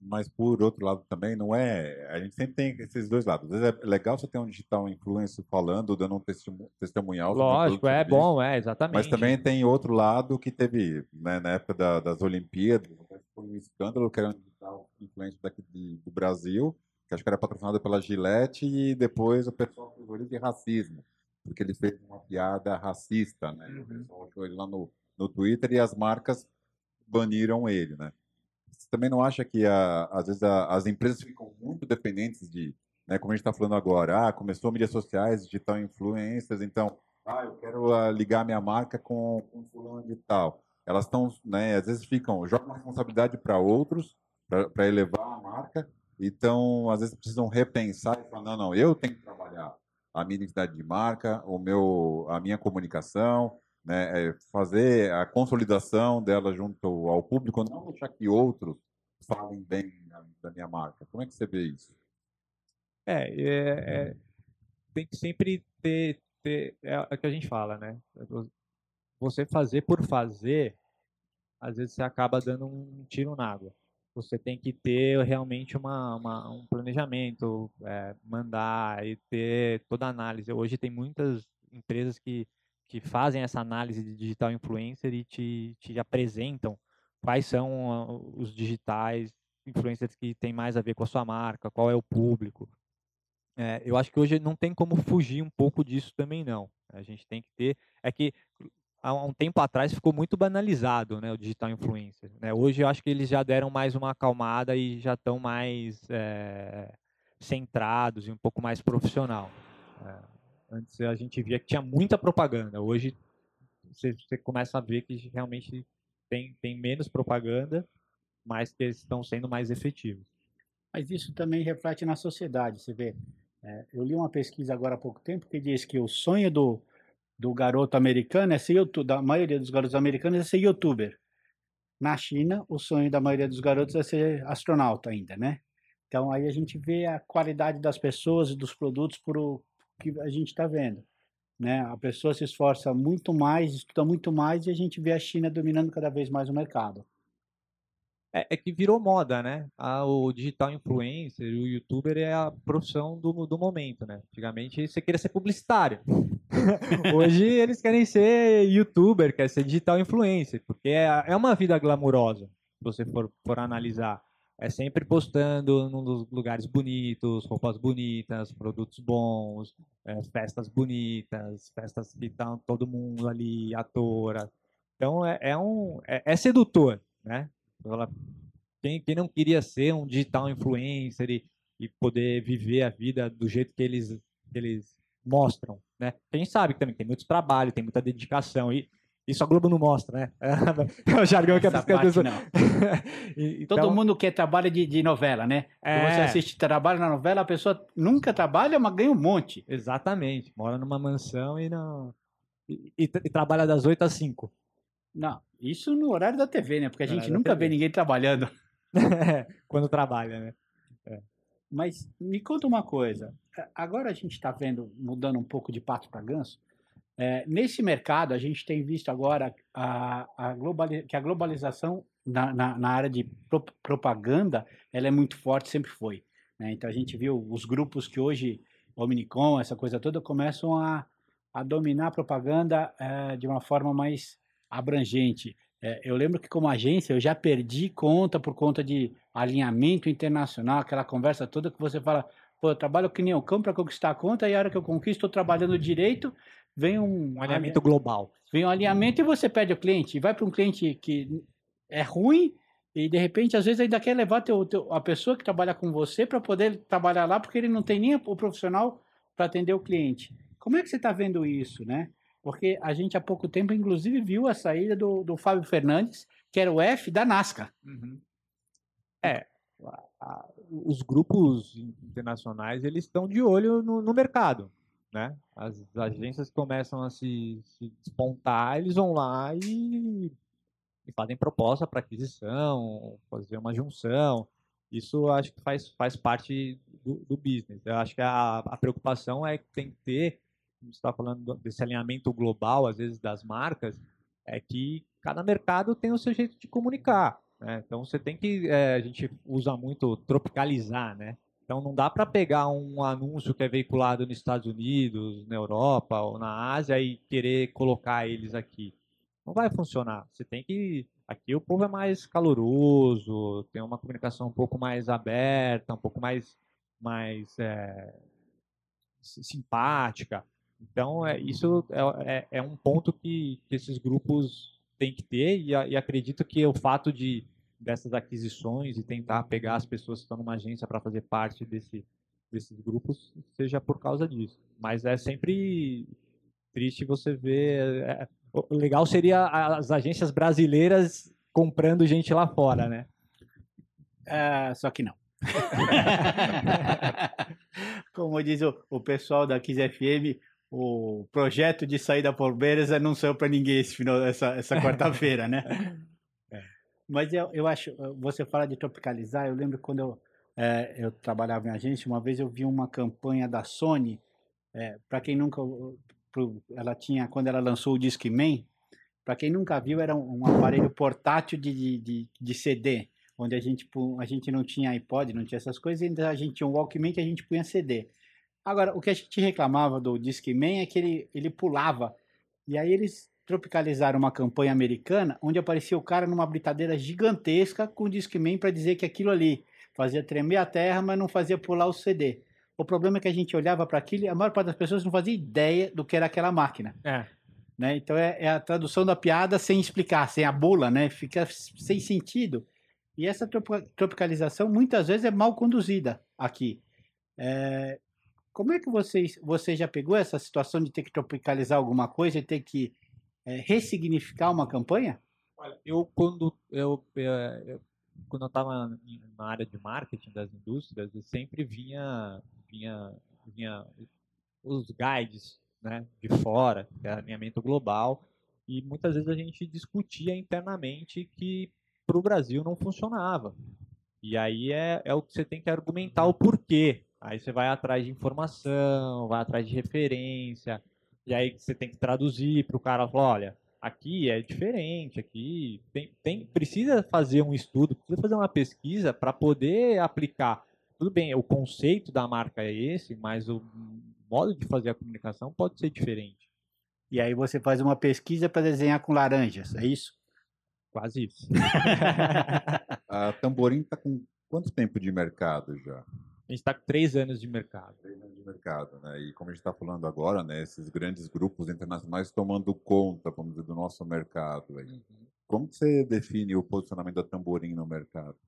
S2: Mas, por outro lado, também não é... A gente sempre tem esses dois lados. Às vezes é legal você ter um digital influencer falando, dando um testemunhal.
S3: Lógico, é bom, é, exatamente.
S2: Mas também tem outro lado que teve, né, na época da, das Olimpíadas, foi um escândalo que era um digital influencer daqui de, do Brasil, que acho que era patrocinado pela Gillette, e depois o pessoal foi de racismo porque ele fez uma piada racista, né? O uhum. pessoal achou ele lá no, no Twitter e as marcas baniram ele, né? Você também não acha que a, às vezes a, as empresas ficam muito dependentes de, né, como a gente está falando agora, ah, começou mídias sociais, digital influencers, então, ah, eu quero uh, ligar minha marca com, com fulano de tal. Elas estão, né, às vezes ficam, jogam responsabilidade para outros, para elevar a marca, então, às vezes precisam repensar e falar, não, não, eu tenho que trabalhar a minha identidade de marca, o meu, a minha comunicação, né, é fazer a consolidação dela junto ao público, não deixar que outros falem bem da minha marca. Como é que você vê isso?
S3: É, é, é tem que sempre ter, ter, é o que a gente fala, né? Você fazer por fazer, às vezes você acaba dando um tiro na água você tem que ter realmente uma, uma um planejamento, é, mandar e ter toda a análise. Hoje tem muitas empresas que, que fazem essa análise de digital influencer e te, te apresentam quais são os digitais influencers que tem mais a ver com a sua marca, qual é o público. É, eu acho que hoje não tem como fugir um pouco disso também não. A gente tem que ter, é que há um tempo atrás ficou muito banalizado, né, o digital influencer. Né? Hoje eu acho que eles já deram mais uma acalmada e já estão mais é, centrados e um pouco mais profissional. É, antes a gente via que tinha muita propaganda. Hoje você, você começa a ver que realmente tem, tem menos propaganda, mas que eles estão sendo mais efetivos.
S1: Mas isso também reflete na sociedade. Você vê, é, eu li uma pesquisa agora há pouco tempo que diz que o sonho do do garoto americano é ser youtuber, da maioria dos garotos americanos é ser youtuber. Na China, o sonho da maioria dos garotos é ser astronauta ainda, né? Então aí a gente vê a qualidade das pessoas e dos produtos por o que a gente está vendo. Né? A pessoa se esforça muito mais, estuda muito mais e a gente vê a China dominando cada vez mais o mercado.
S3: É, é que virou moda, né? A, o digital influencer, o youtuber é a profissão do, do momento, né? Antigamente você queria ser publicitário. Hoje eles querem ser youtuber, quer ser digital influencer, porque é, é uma vida glamurosa, se você for, for analisar. É sempre postando nos lugares bonitos, roupas bonitas, produtos bons, é, festas bonitas, festas que estão todo mundo ali, atora. Então é, é um, é, é sedutor, né? Quem, quem não queria ser um digital influencer e, e poder viver a vida do jeito que eles, que eles mostram, né? A gente sabe que também tem muito trabalho, tem muita dedicação e isso a Globo não mostra, né? É o jargão que a
S1: pessoa... não. então... Todo mundo quer trabalho de, de novela, né? É... Você assiste trabalho na novela, a pessoa nunca trabalha, mas ganha um monte.
S3: Exatamente. Mora numa mansão e não... E, e, e trabalha das 8 às 5.
S1: Não, isso no horário da TV, né? Porque a gente nunca vê ninguém trabalhando.
S3: Quando trabalha, né?
S1: É. Mas me conta uma coisa. Agora a gente está vendo, mudando um pouco de pato para ganso, é, nesse mercado, a gente tem visto agora a, a que a globalização na, na, na área de pro propaganda ela é muito forte, sempre foi. Né? Então, a gente viu os grupos que hoje, Omnicom, essa coisa toda, começam a, a dominar a propaganda é, de uma forma mais abrangente. É, eu lembro que, como agência, eu já perdi conta por conta de alinhamento internacional, aquela conversa toda que você fala, pô, eu trabalho que nem o cão para conquistar a conta, e a hora que eu conquisto, estou trabalhando direito, vem um,
S3: um alinhamento global.
S1: Vem um alinhamento e você pede o cliente. Vai para um cliente que é ruim e de repente, às vezes, ainda quer levar teu, teu a pessoa que trabalha com você para poder trabalhar lá, porque ele não tem nem o profissional para atender o cliente. Como é que você está vendo isso, né? Porque a gente há pouco tempo, inclusive, viu a saída do, do Fábio Fernandes, que era o F da NASCAR. Uhum.
S3: É, a, a, os grupos internacionais eles estão de olho no, no mercado né? As agências começam a se, se despontar, eles vão lá e, e fazem proposta para aquisição, fazer uma junção. Isso acho que faz, faz parte do, do business. Eu acho que a, a preocupação é que tem que ter, como está falando desse alinhamento global, às vezes, das marcas, é que cada mercado tem o seu jeito de comunicar. Né? Então você tem que, é, a gente usa muito tropicalizar, né? Então não dá para pegar um anúncio que é veiculado nos Estados Unidos, na Europa ou na Ásia e querer colocar eles aqui. Não vai funcionar. Você tem que aqui o povo é mais caloroso, tem uma comunicação um pouco mais aberta, um pouco mais mais é, simpática. Então é, isso é, é, é um ponto que, que, esses grupos têm que ter e, e acredito que o fato de dessas aquisições e tentar pegar as pessoas que estão numa agência para fazer parte desse, desses grupos seja por causa disso. Mas é sempre triste você ver. É, o legal seria as agências brasileiras comprando gente lá fora, né?
S1: É, só que não. Como diz o, o pessoal da Kiss FM, o projeto de sair da pobreza não saiu para ninguém esse final, essa, essa quarta-feira, né? Mas eu, eu acho, você fala de tropicalizar, eu lembro quando eu, é, eu trabalhava em agência, uma vez eu vi uma campanha da Sony, é, para quem nunca, pro, ela tinha, quando ela lançou o Discman, para quem nunca viu, era um, um aparelho portátil de, de, de, CD, onde a gente, a gente não tinha iPod, não tinha essas coisas, ainda a gente tinha um Walkman que a gente punha CD. Agora, o que a gente reclamava do Discman é que ele, ele pulava, e aí eles tropicalizaram uma campanha americana onde aparecia o cara numa britadeira gigantesca com o Discman para dizer que aquilo ali fazia tremer a terra, mas não fazia pular o CD. O problema é que a gente olhava para aquilo e a maior parte das pessoas não fazia ideia do que era aquela máquina. É. Né? Então é, é, a tradução da piada sem explicar, sem a bula, né? Fica sem sentido. E essa tropicalização muitas vezes é mal conduzida aqui. É... Como é que vocês, você já pegou essa situação de ter que tropicalizar alguma coisa e ter que é, ressignificar uma campanha?
S3: Olha, eu quando eu, é, eu quando eu estava na área de marketing das indústrias, eu sempre vinha vinha vinha os guides, né, de fora, que é alinhamento global, e muitas vezes a gente discutia internamente que para o Brasil não funcionava. E aí é, é o que você tem que argumentar o porquê. Aí você vai atrás de informação, vai atrás de referência, e aí você tem que traduzir para o cara falar, olha, aqui é diferente, aqui tem, tem, precisa fazer um estudo, precisa fazer uma pesquisa para poder aplicar. Tudo bem, o conceito da marca é esse, mas o modo de fazer a comunicação pode ser diferente.
S1: E aí você faz uma pesquisa para desenhar com laranjas, é isso?
S3: Quase isso.
S2: a Tamborim está com quanto tempo de mercado já?
S3: A gente está com três anos de mercado.
S2: Três anos de mercado, né? E como a gente está falando agora, né? Esses grandes grupos internacionais tomando conta, vamos dizer, do nosso mercado. Aí. Uhum. Como você define o posicionamento da Tamborim no mercado?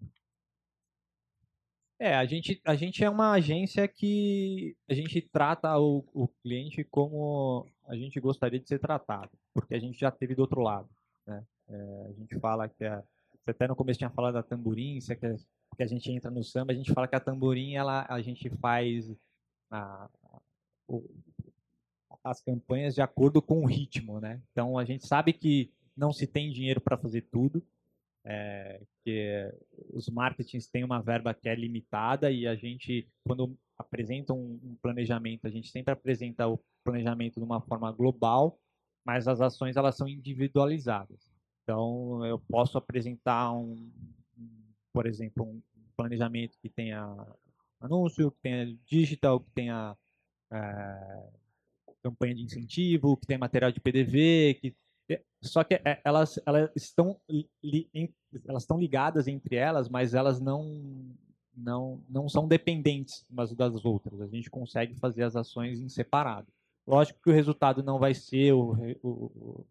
S3: É, a gente, a gente é uma agência que a gente trata o, o cliente como a gente gostaria de ser tratado, porque a gente já teve do outro lado. Né? É, a gente fala que a, você até no começo tinha falado da tamborim, se é que, que a gente entra no samba, a gente fala que a tamborim ela, a gente faz a, o, as campanhas de acordo com o ritmo, né? Então a gente sabe que não se tem dinheiro para fazer tudo, é, que os marketings têm uma verba que é limitada e a gente, quando apresenta um, um, planejamento, a gente sempre apresenta o planejamento de uma forma global, mas as ações elas são individualizadas. Então, eu posso apresentar um, por exemplo, um planejamento que tenha anúncio, que tenha digital, que tenha é, campanha de incentivo, que tenha material de PDV, que só que é, elas, elas estão li, elas estão ligadas entre elas, mas elas não não não são dependentes umas das outras. A gente consegue fazer as ações em separado. Lógico que o resultado não vai ser o, o,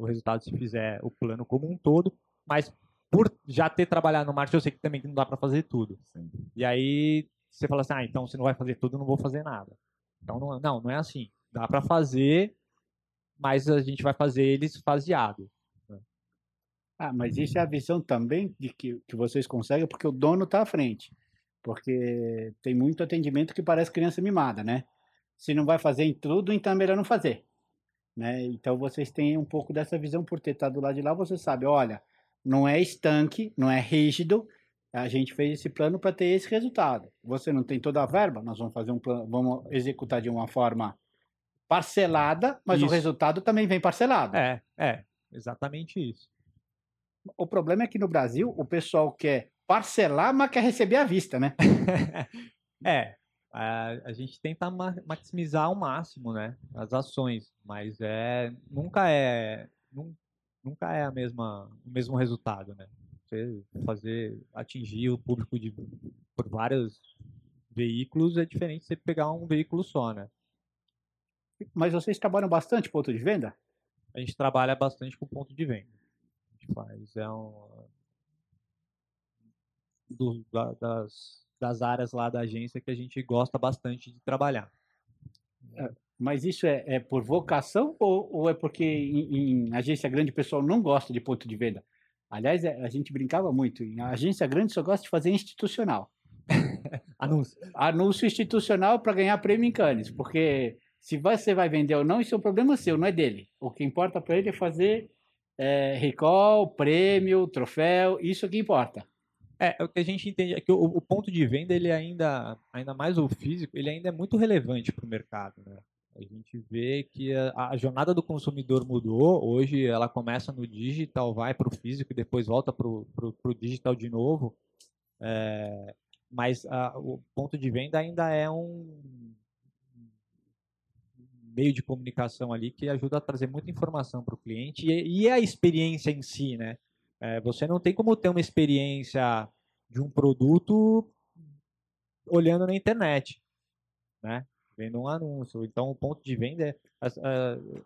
S3: o resultado se fizer o plano como um todo, mas por já ter trabalhado no marketing, eu sei que também não dá para fazer tudo. Sim. E aí você fala assim, ah, então se não vai fazer tudo, eu não vou fazer nada. Então não, não, não é assim. Dá para fazer, mas a gente vai fazer eles faseados. Né?
S1: Ah, mas isso é a visão também de que, que vocês conseguem, porque o dono está à frente. Porque tem muito atendimento que parece criança mimada, né? Se não vai fazer em tudo, então é melhor não fazer. Né? Então vocês têm um pouco dessa visão por ter estado do lado de lá, você sabe, olha, não é estanque, não é rígido, a gente fez esse plano para ter esse resultado. Você não tem toda a verba, nós vamos fazer um plano, vamos executar de uma forma parcelada, mas isso. o resultado também vem parcelado.
S3: É, é, exatamente isso.
S1: O problema é que no Brasil o pessoal quer parcelar, mas quer receber à vista, né?
S3: é, a, a gente tenta ma maximizar ao máximo, né, as ações, mas é nunca é nunca é a mesma o mesmo resultado, né? Você fazer atingir o público de por vários veículos é diferente de você pegar um veículo só, né?
S1: Mas vocês trabalham bastante ponto de venda?
S3: A gente trabalha bastante com ponto de venda. A gente faz é um do, da, das, das áreas lá da agência que a gente gosta bastante de trabalhar.
S1: É, mas isso é, é, por vocação ou, ou é porque em, em, agência grande o pessoal não gosta de ponto de venda? Aliás, é, a gente brincava muito. Em agência grande só gosta de fazer institucional.
S3: Anúncio.
S1: Anúncio institucional para ganhar prêmio em Cannes. Porque se você vai vender ou não, isso é um problema seu, não é dele. O que importa para ele é fazer é, recall, prêmio, troféu, isso é que importa.
S3: É, o que a gente entende é que o, o, ponto de venda, ele ainda, ainda mais o físico, ele ainda é muito relevante para o mercado, né? A gente vê que a, a, jornada do consumidor mudou. Hoje ela começa no digital, vai para o físico e depois volta para o digital de novo. É, mas a, o ponto de venda ainda é um meio de comunicação ali que ajuda a trazer muita informação para o cliente e, e, a experiência em si, né? É, você não tem como ter uma experiência de um produto olhando na internet, né? Vendo um anúncio. Então, o ponto de venda é, uh,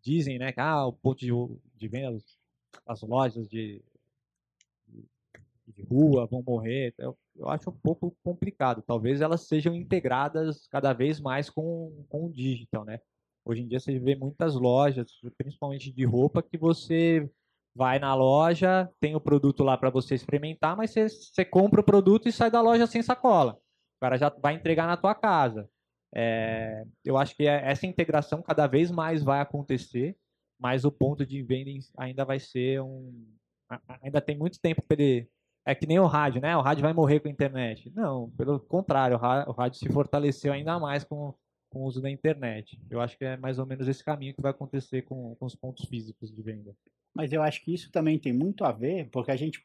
S3: dizem, né, que ah, o ponto de, de venda, as lojas de, de, rua vão morrer. Eu, eu, acho um pouco complicado. Talvez elas sejam integradas cada vez mais com, com o digital, né? Hoje em dia você vê muitas lojas, principalmente de roupa, que você vai na loja, tem o produto lá para você experimentar, mas você, você, compra o produto e sai da loja sem sacola. O cara já vai entregar na tua casa. É, eu acho que é, essa integração cada vez mais vai acontecer, mas o ponto de venda ainda vai ser um. Ainda tem muito tempo para ele. É que nem o rádio, né? O rádio vai morrer com a internet. Não, pelo contrário, o rádio se fortaleceu ainda mais com, com o uso da internet. Eu acho que é mais ou menos esse caminho que vai acontecer com, com os pontos físicos de venda.
S1: Mas eu acho que isso também tem muito a ver, porque a gente.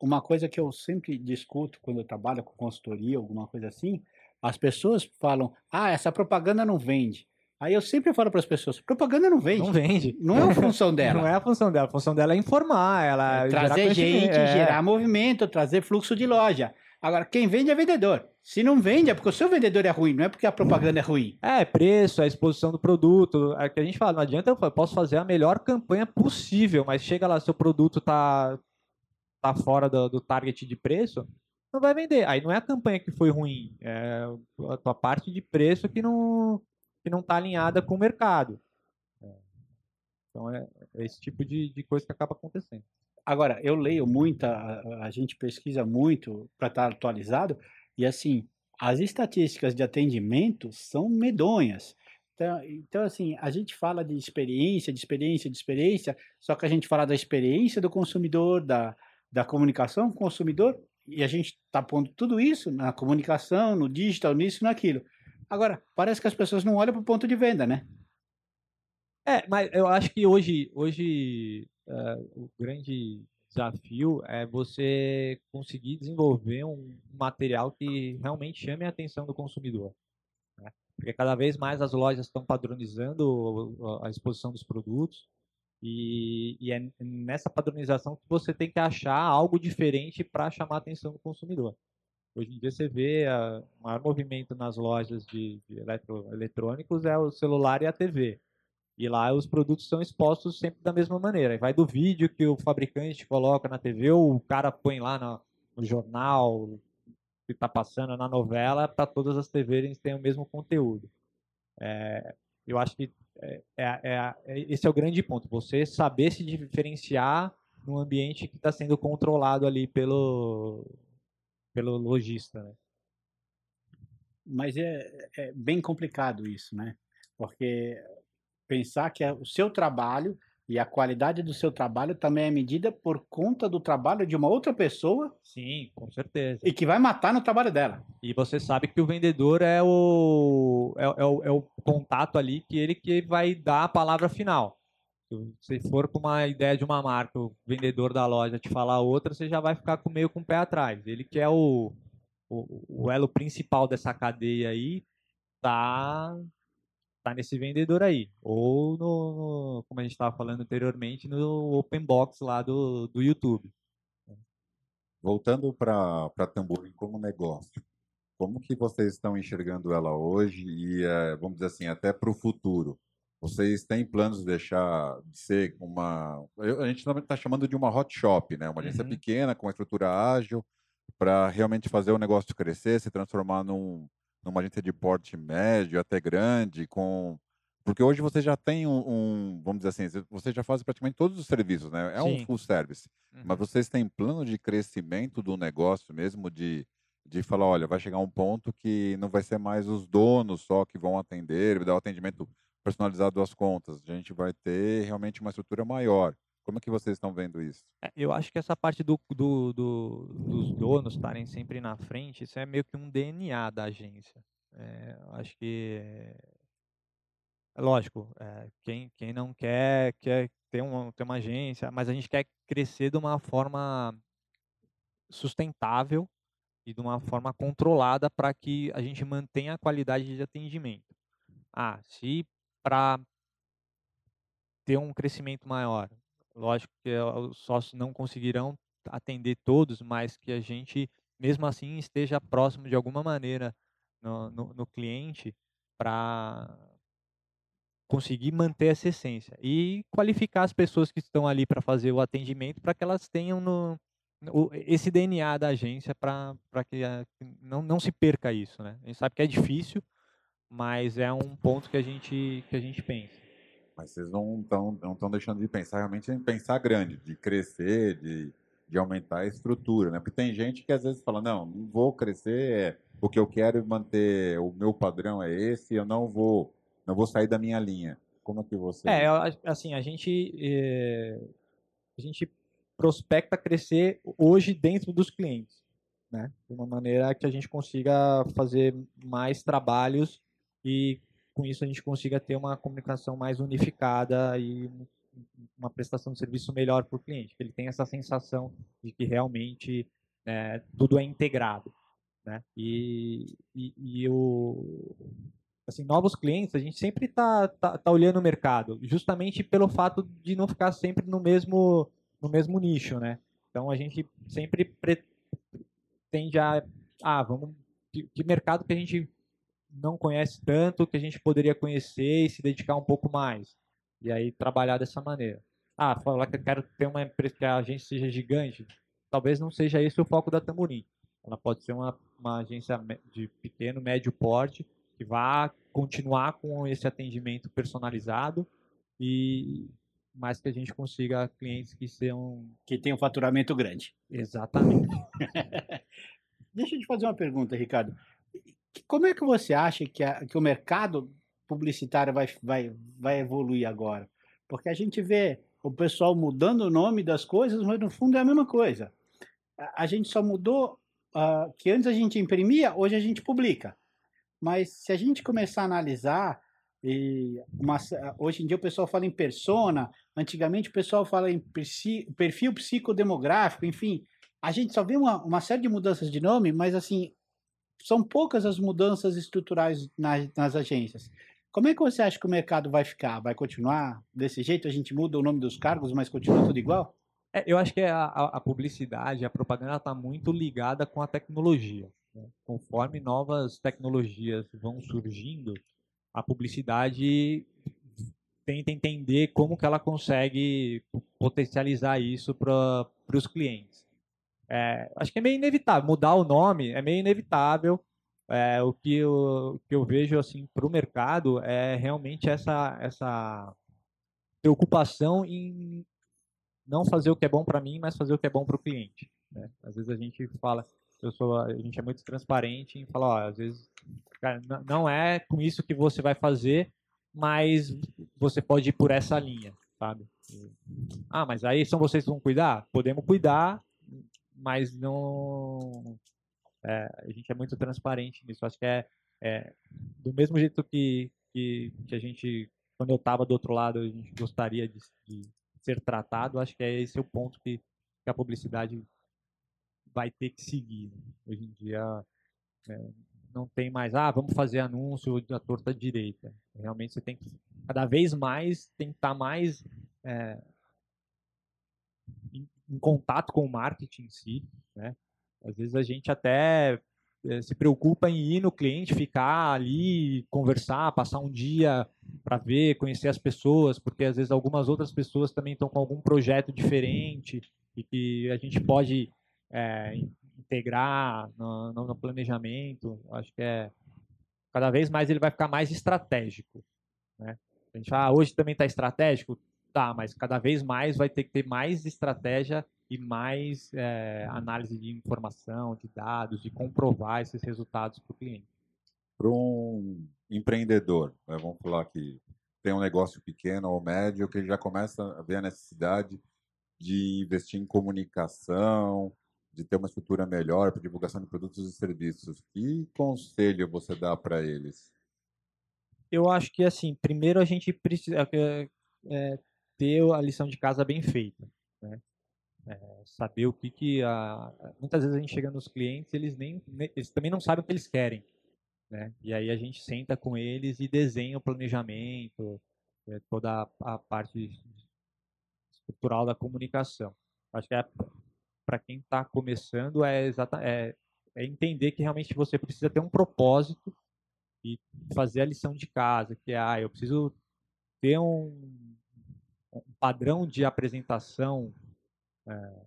S1: Uma coisa que eu sempre discuto quando eu trabalho com consultoria, alguma coisa assim, as pessoas falam: ah, essa propaganda não vende. Aí eu sempre falo para as pessoas: propaganda não vende.
S3: Não vende.
S1: Não é a função dela.
S3: não é a função dela. A função dela é informar, ela
S1: é trazer gente, é. gerar movimento, trazer fluxo de loja. Agora, quem vende é vendedor. Se não vende, é porque o seu vendedor é ruim, não é porque a propaganda é ruim.
S3: É, preço, a exposição do produto. É que a gente fala, não adianta eu posso fazer a melhor campanha possível, mas chega lá, seu produto tá, tá fora do, do target de preço, não vai vender. Aí não é a campanha que foi ruim, é a tua parte de preço que não que não está alinhada com o mercado. É. Então é, é esse tipo de, de coisa que acaba acontecendo.
S1: Agora, eu leio muita, a, a gente pesquisa muito para estar atualizado, e assim, as estatísticas de atendimento são medonhas. Então, então, assim, a gente fala de experiência, de experiência, de experiência, só que a gente fala da experiência do consumidor, da, da comunicação com o consumidor, e a gente está pondo tudo isso na comunicação, no digital, nisso naquilo. Agora, parece que as pessoas não olham para o ponto de venda, né?
S3: É, mas eu acho que hoje, hoje uh, o grande desafio é você conseguir desenvolver um material que realmente chame a atenção do consumidor. Né? Porque cada vez mais as lojas estão padronizando a exposição dos produtos e, e é nessa padronização que você tem que achar algo diferente para chamar a atenção do consumidor. Hoje em dia você vê a, o maior movimento nas lojas de, de eletrônicos é o celular e a TV. E lá os produtos são expostos sempre da mesma maneira. Vai do vídeo que o fabricante coloca na TV, ou o cara põe lá no, no jornal que está passando na novela, para todas as TVs terem o mesmo conteúdo. É, eu acho que é, é, é, esse é o grande ponto. Você saber se diferenciar no ambiente que está sendo controlado ali pelo, pelo lojista. Né?
S1: Mas é, é bem complicado isso, né? Porque pensar que é o seu trabalho e a qualidade do seu trabalho também é medida por conta do trabalho de uma outra pessoa.
S3: Sim, com certeza.
S1: E que vai matar no trabalho dela.
S3: E você sabe que o vendedor é o, é, é o, é o contato ali que ele que vai dar a palavra final. Se for com uma ideia de uma marca, o vendedor da loja te falar outra, você já vai ficar com meio com o pé atrás. Ele que é o, o, o elo principal dessa cadeia aí, tá tá nesse vendedor aí. Ou no, como a gente estava falando anteriormente, no open box lá do, do YouTube.
S2: Voltando para Tamborim como negócio, como que vocês estão enxergando ela hoje e, é, vamos dizer assim, até para o futuro? Vocês têm planos de deixar de ser uma... A gente está chamando de uma hot shop, né? Uma agência uhum. pequena, com uma estrutura ágil, para realmente fazer o negócio crescer, se transformar num, numa agência de porte médio até grande, com porque hoje você já tem um, um, vamos dizer assim, você já faz praticamente todos os serviços, né? É Sim. um full service. Uhum. Mas vocês têm plano de crescimento do negócio mesmo, de, de falar, olha, vai chegar um ponto que não vai ser mais os donos só que vão atender, dar o atendimento personalizado às contas. A gente vai ter realmente uma estrutura maior. Como é que vocês estão vendo isso?
S3: É, eu acho que essa parte do, do, do dos donos estarem sempre na frente, isso é meio que um DNA da agência. É, acho que é lógico, é, quem, quem não quer, quer ter uma, ter uma agência, mas a gente quer crescer de uma forma sustentável e de uma forma controlada para que a gente mantenha a qualidade de atendimento. Ah, se para ter um crescimento maior, Lógico que eh, os sócios não conseguirão atender todos, mas que a gente, mesmo assim, esteja próximo de alguma maneira no, no, no cliente para conseguir manter essa essência e qualificar as pessoas que estão ali para fazer o atendimento para que elas tenham no, esse DNA da agência para que a, não, não se perca isso, né? A gente sabe que é difícil, mas é um ponto que a gente que a gente pensa.
S2: Mas vocês não estão não estão deixando de pensar realmente em pensar grande, de crescer, de, de aumentar a estrutura, né? Porque tem gente que às vezes fala, não, não vou crescer, é, o que eu quero manter, o meu padrão é esse, eu não vou, não vou sair da minha linha. Como é que você...
S3: É, assim, a gente, é, a gente prospecta crescer hoje dentro dos clientes, né? De uma maneira que a gente consiga fazer mais trabalhos e com isso a gente consiga ter uma comunicação mais unificada e uma prestação de serviço melhor para o cliente, que ele tem essa sensação de que realmente né, tudo é integrado. Né? E, e, e o, assim, novos clientes, a gente sempre está tá, tá olhando o mercado, justamente pelo fato de não ficar sempre no mesmo, no mesmo nicho. Né? Então a gente sempre tende a, ah, vamos, que, que mercado que a gente não conhece tanto que a gente poderia conhecer e se dedicar um pouco mais. E aí trabalhar dessa maneira. Ah, falar que eu quero ter uma empresa que a agência seja gigante, talvez não seja esse o foco da Tamborim. Ela pode ser uma, uma agência de pequeno, médio porte, que vá continuar com esse atendimento personalizado e mais que a gente consiga clientes que sejam
S1: que tenham um faturamento grande.
S3: Exatamente.
S1: Deixa eu te fazer uma pergunta, Ricardo. Como é que você acha que, a, que o mercado publicitário vai, vai, vai evoluir agora? Porque a gente vê o pessoal mudando o nome das coisas, mas no fundo é a mesma coisa. A, gente só mudou uh, que antes a gente imprimia, hoje a gente publica. Mas se a gente começar a analisar, e uma, hoje em dia o pessoal fala em persona, antigamente o pessoal fala em perfil psicodemográfico, enfim, a gente só vê uma, uma série de mudanças de nome, mas assim, são poucas as mudanças estruturais nas, nas agências. Como é que você acha que o mercado vai ficar? Vai continuar desse jeito? A gente muda o nome dos cargos, mas continua tudo igual?
S3: É, eu acho que a, a, publicidade, a propaganda está muito ligada com a tecnologia. Né? Conforme novas tecnologias vão surgindo, a publicidade tenta entender como que ela consegue potencializar isso para os clientes. É, acho que é meio inevitável mudar o nome, é meio inevitável. É, o que eu, que eu vejo assim para o mercado é realmente essa essa preocupação em não fazer o que é bom para mim, mas fazer o que é bom para o cliente. Né? Às vezes a gente fala, eu sou, a gente é muito transparente em falar, ó, às vezes cara, não é com isso que você vai fazer, mas você pode ir por essa linha, sabe? Ah, mas aí são vocês que vão cuidar? Podemos cuidar, mas não é, a gente é muito transparente nisso. Acho que é, é do mesmo jeito que, que, que, a gente, quando eu estava do outro lado, a gente gostaria de, de, ser tratado. Acho que é esse o ponto que, que a publicidade vai ter que seguir. Hoje em dia é, não tem mais, ah, vamos fazer anúncio da torta direita. Realmente você tem que, cada vez mais, tá mais é, em, contato com o marketing em si, né? Às vezes a gente até eh, se preocupa em ir no cliente, ficar ali, conversar, passar um dia para ver, conhecer as pessoas, porque às vezes algumas outras pessoas também estão com algum projeto diferente e que a gente pode é, integrar no, no, planejamento. Acho que é cada vez mais ele vai ficar mais estratégico. Né? A gente fala, ah, hoje também está estratégico, tá, mas cada vez mais vai ter que ter mais estratégia e mais é, análise de informação, de dados, de comprovar esses resultados para o cliente.
S2: Para um empreendedor, né, vamos falar que tem um negócio pequeno ou médio, que ele já começa a ver a necessidade de investir em comunicação, de ter uma estrutura melhor para divulgação de produtos e serviços. Que conselho você dá para eles?
S3: Eu acho que, assim, primeiro a gente precisa é, é, ter a lição de casa bem feita. Né? É, saber o que que a, muitas vezes a gente chega nos clientes eles nem eles também não sabem o que eles querem né e aí a gente senta com eles e desenha o planejamento é, toda a, a, parte estrutural da comunicação acho que é, para quem está começando é, exata, é, é entender que realmente você precisa ter um propósito e fazer a lição de casa que é ah eu preciso ter um, um padrão de apresentação é,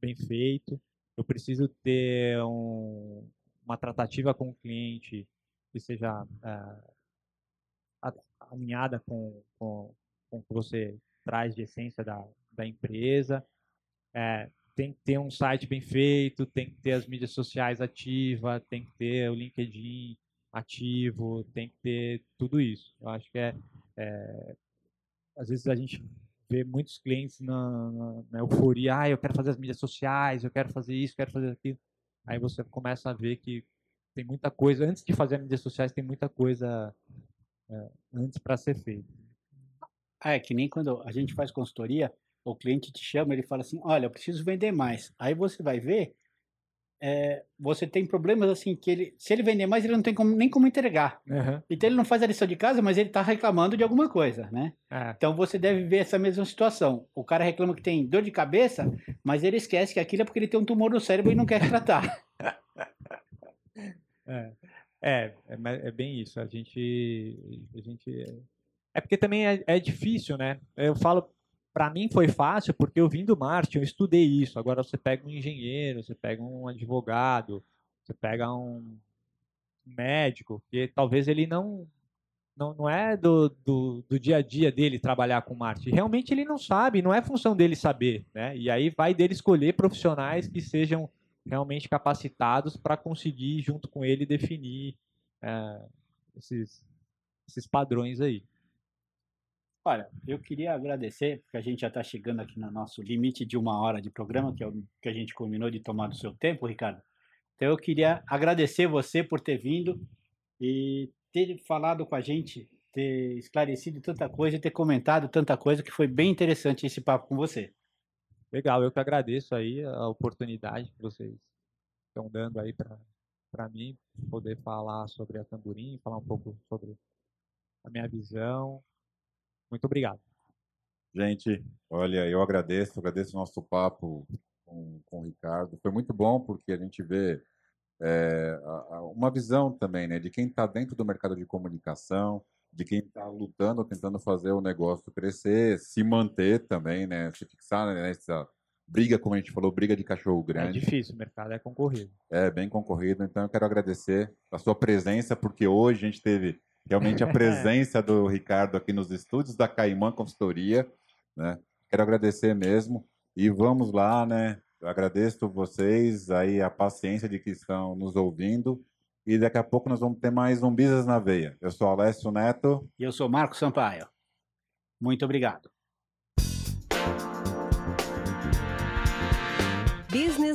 S3: bem feito. Eu preciso ter um, uma tratativa com o cliente que seja é, alinhada com, com, com o que você traz de essência da, da empresa. É, tem que ter um site bem feito, tem que ter as mídias sociais ativas, tem que ter o LinkedIn ativo, tem que ter tudo isso. Eu acho que é, é às vezes a gente vê muitos clientes na, na, na, euforia, ah, eu quero fazer as mídias sociais, eu quero fazer isso, quero fazer aquilo. Aí você começa a ver que tem muita coisa, antes de fazer as mídias sociais, tem muita coisa é, antes para ser feita.
S1: É que nem quando a gente faz consultoria, o cliente te chama, ele fala assim, olha, eu preciso vender mais. Aí você vai ver, é, você tem problemas assim que ele, se ele vender mais, ele não tem como, nem como entregar. Uhum. Então ele não faz a lição de casa, mas ele está reclamando de alguma coisa, né? É. Então você deve ver essa mesma situação. O cara reclama que tem dor de cabeça, mas ele esquece que aquilo é porque ele tem um tumor no cérebro e não quer tratar.
S3: é, é, é, é, bem isso. A gente, a gente é porque também é, é difícil, né? Eu falo para mim foi fácil porque eu vim do marketing, eu estudei isso. Agora você pega um engenheiro, você pega um advogado, você pega um médico, que talvez ele não não, não é do, do, do, dia a dia dele trabalhar com marketing. Realmente ele não sabe, não é função dele saber. Né? E aí vai dele escolher profissionais que sejam realmente capacitados para conseguir, junto com ele, definir é, esses, esses padrões aí.
S1: Olha, eu queria agradecer, porque a gente já está chegando aqui no nosso limite de uma hora de programa, que é o que a gente combinou de tomar do seu tempo, Ricardo. Então eu queria agradecer você por ter vindo e ter falado com a gente, ter esclarecido tanta coisa, ter comentado tanta coisa, que foi bem interessante esse papo com você.
S3: Legal, eu que agradeço aí a oportunidade que vocês estão dando aí para mim, poder falar sobre a Tamborim, falar um pouco sobre a minha visão, muito obrigado.
S2: Gente, olha, eu agradeço, agradeço o nosso papo com, com o Ricardo. Foi muito bom porque a gente vê é, uma visão também, né, de quem está dentro do mercado de comunicação, de quem está lutando, tentando fazer o negócio crescer, se manter também, né, se fixar né, nessa briga, como a gente falou, briga de cachorro é grande.
S3: É difícil, o mercado é concorrido.
S2: É, bem concorrido. Então eu quero agradecer a sua presença, porque hoje a gente teve realmente a presença do Ricardo aqui nos estúdios da Caimã Consultoria, né? Quero agradecer mesmo e vamos lá, né? Eu agradeço vocês aí a paciência de que estão nos ouvindo e daqui a pouco nós vamos ter mais um na Veia. Eu sou Alessio Neto.
S1: E eu sou Marco Sampaio. Muito obrigado.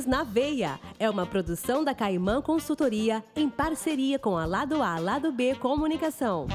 S4: Na Veia é uma produção da Caimã Consultoria em parceria com a Lado A Lado B Comunicação.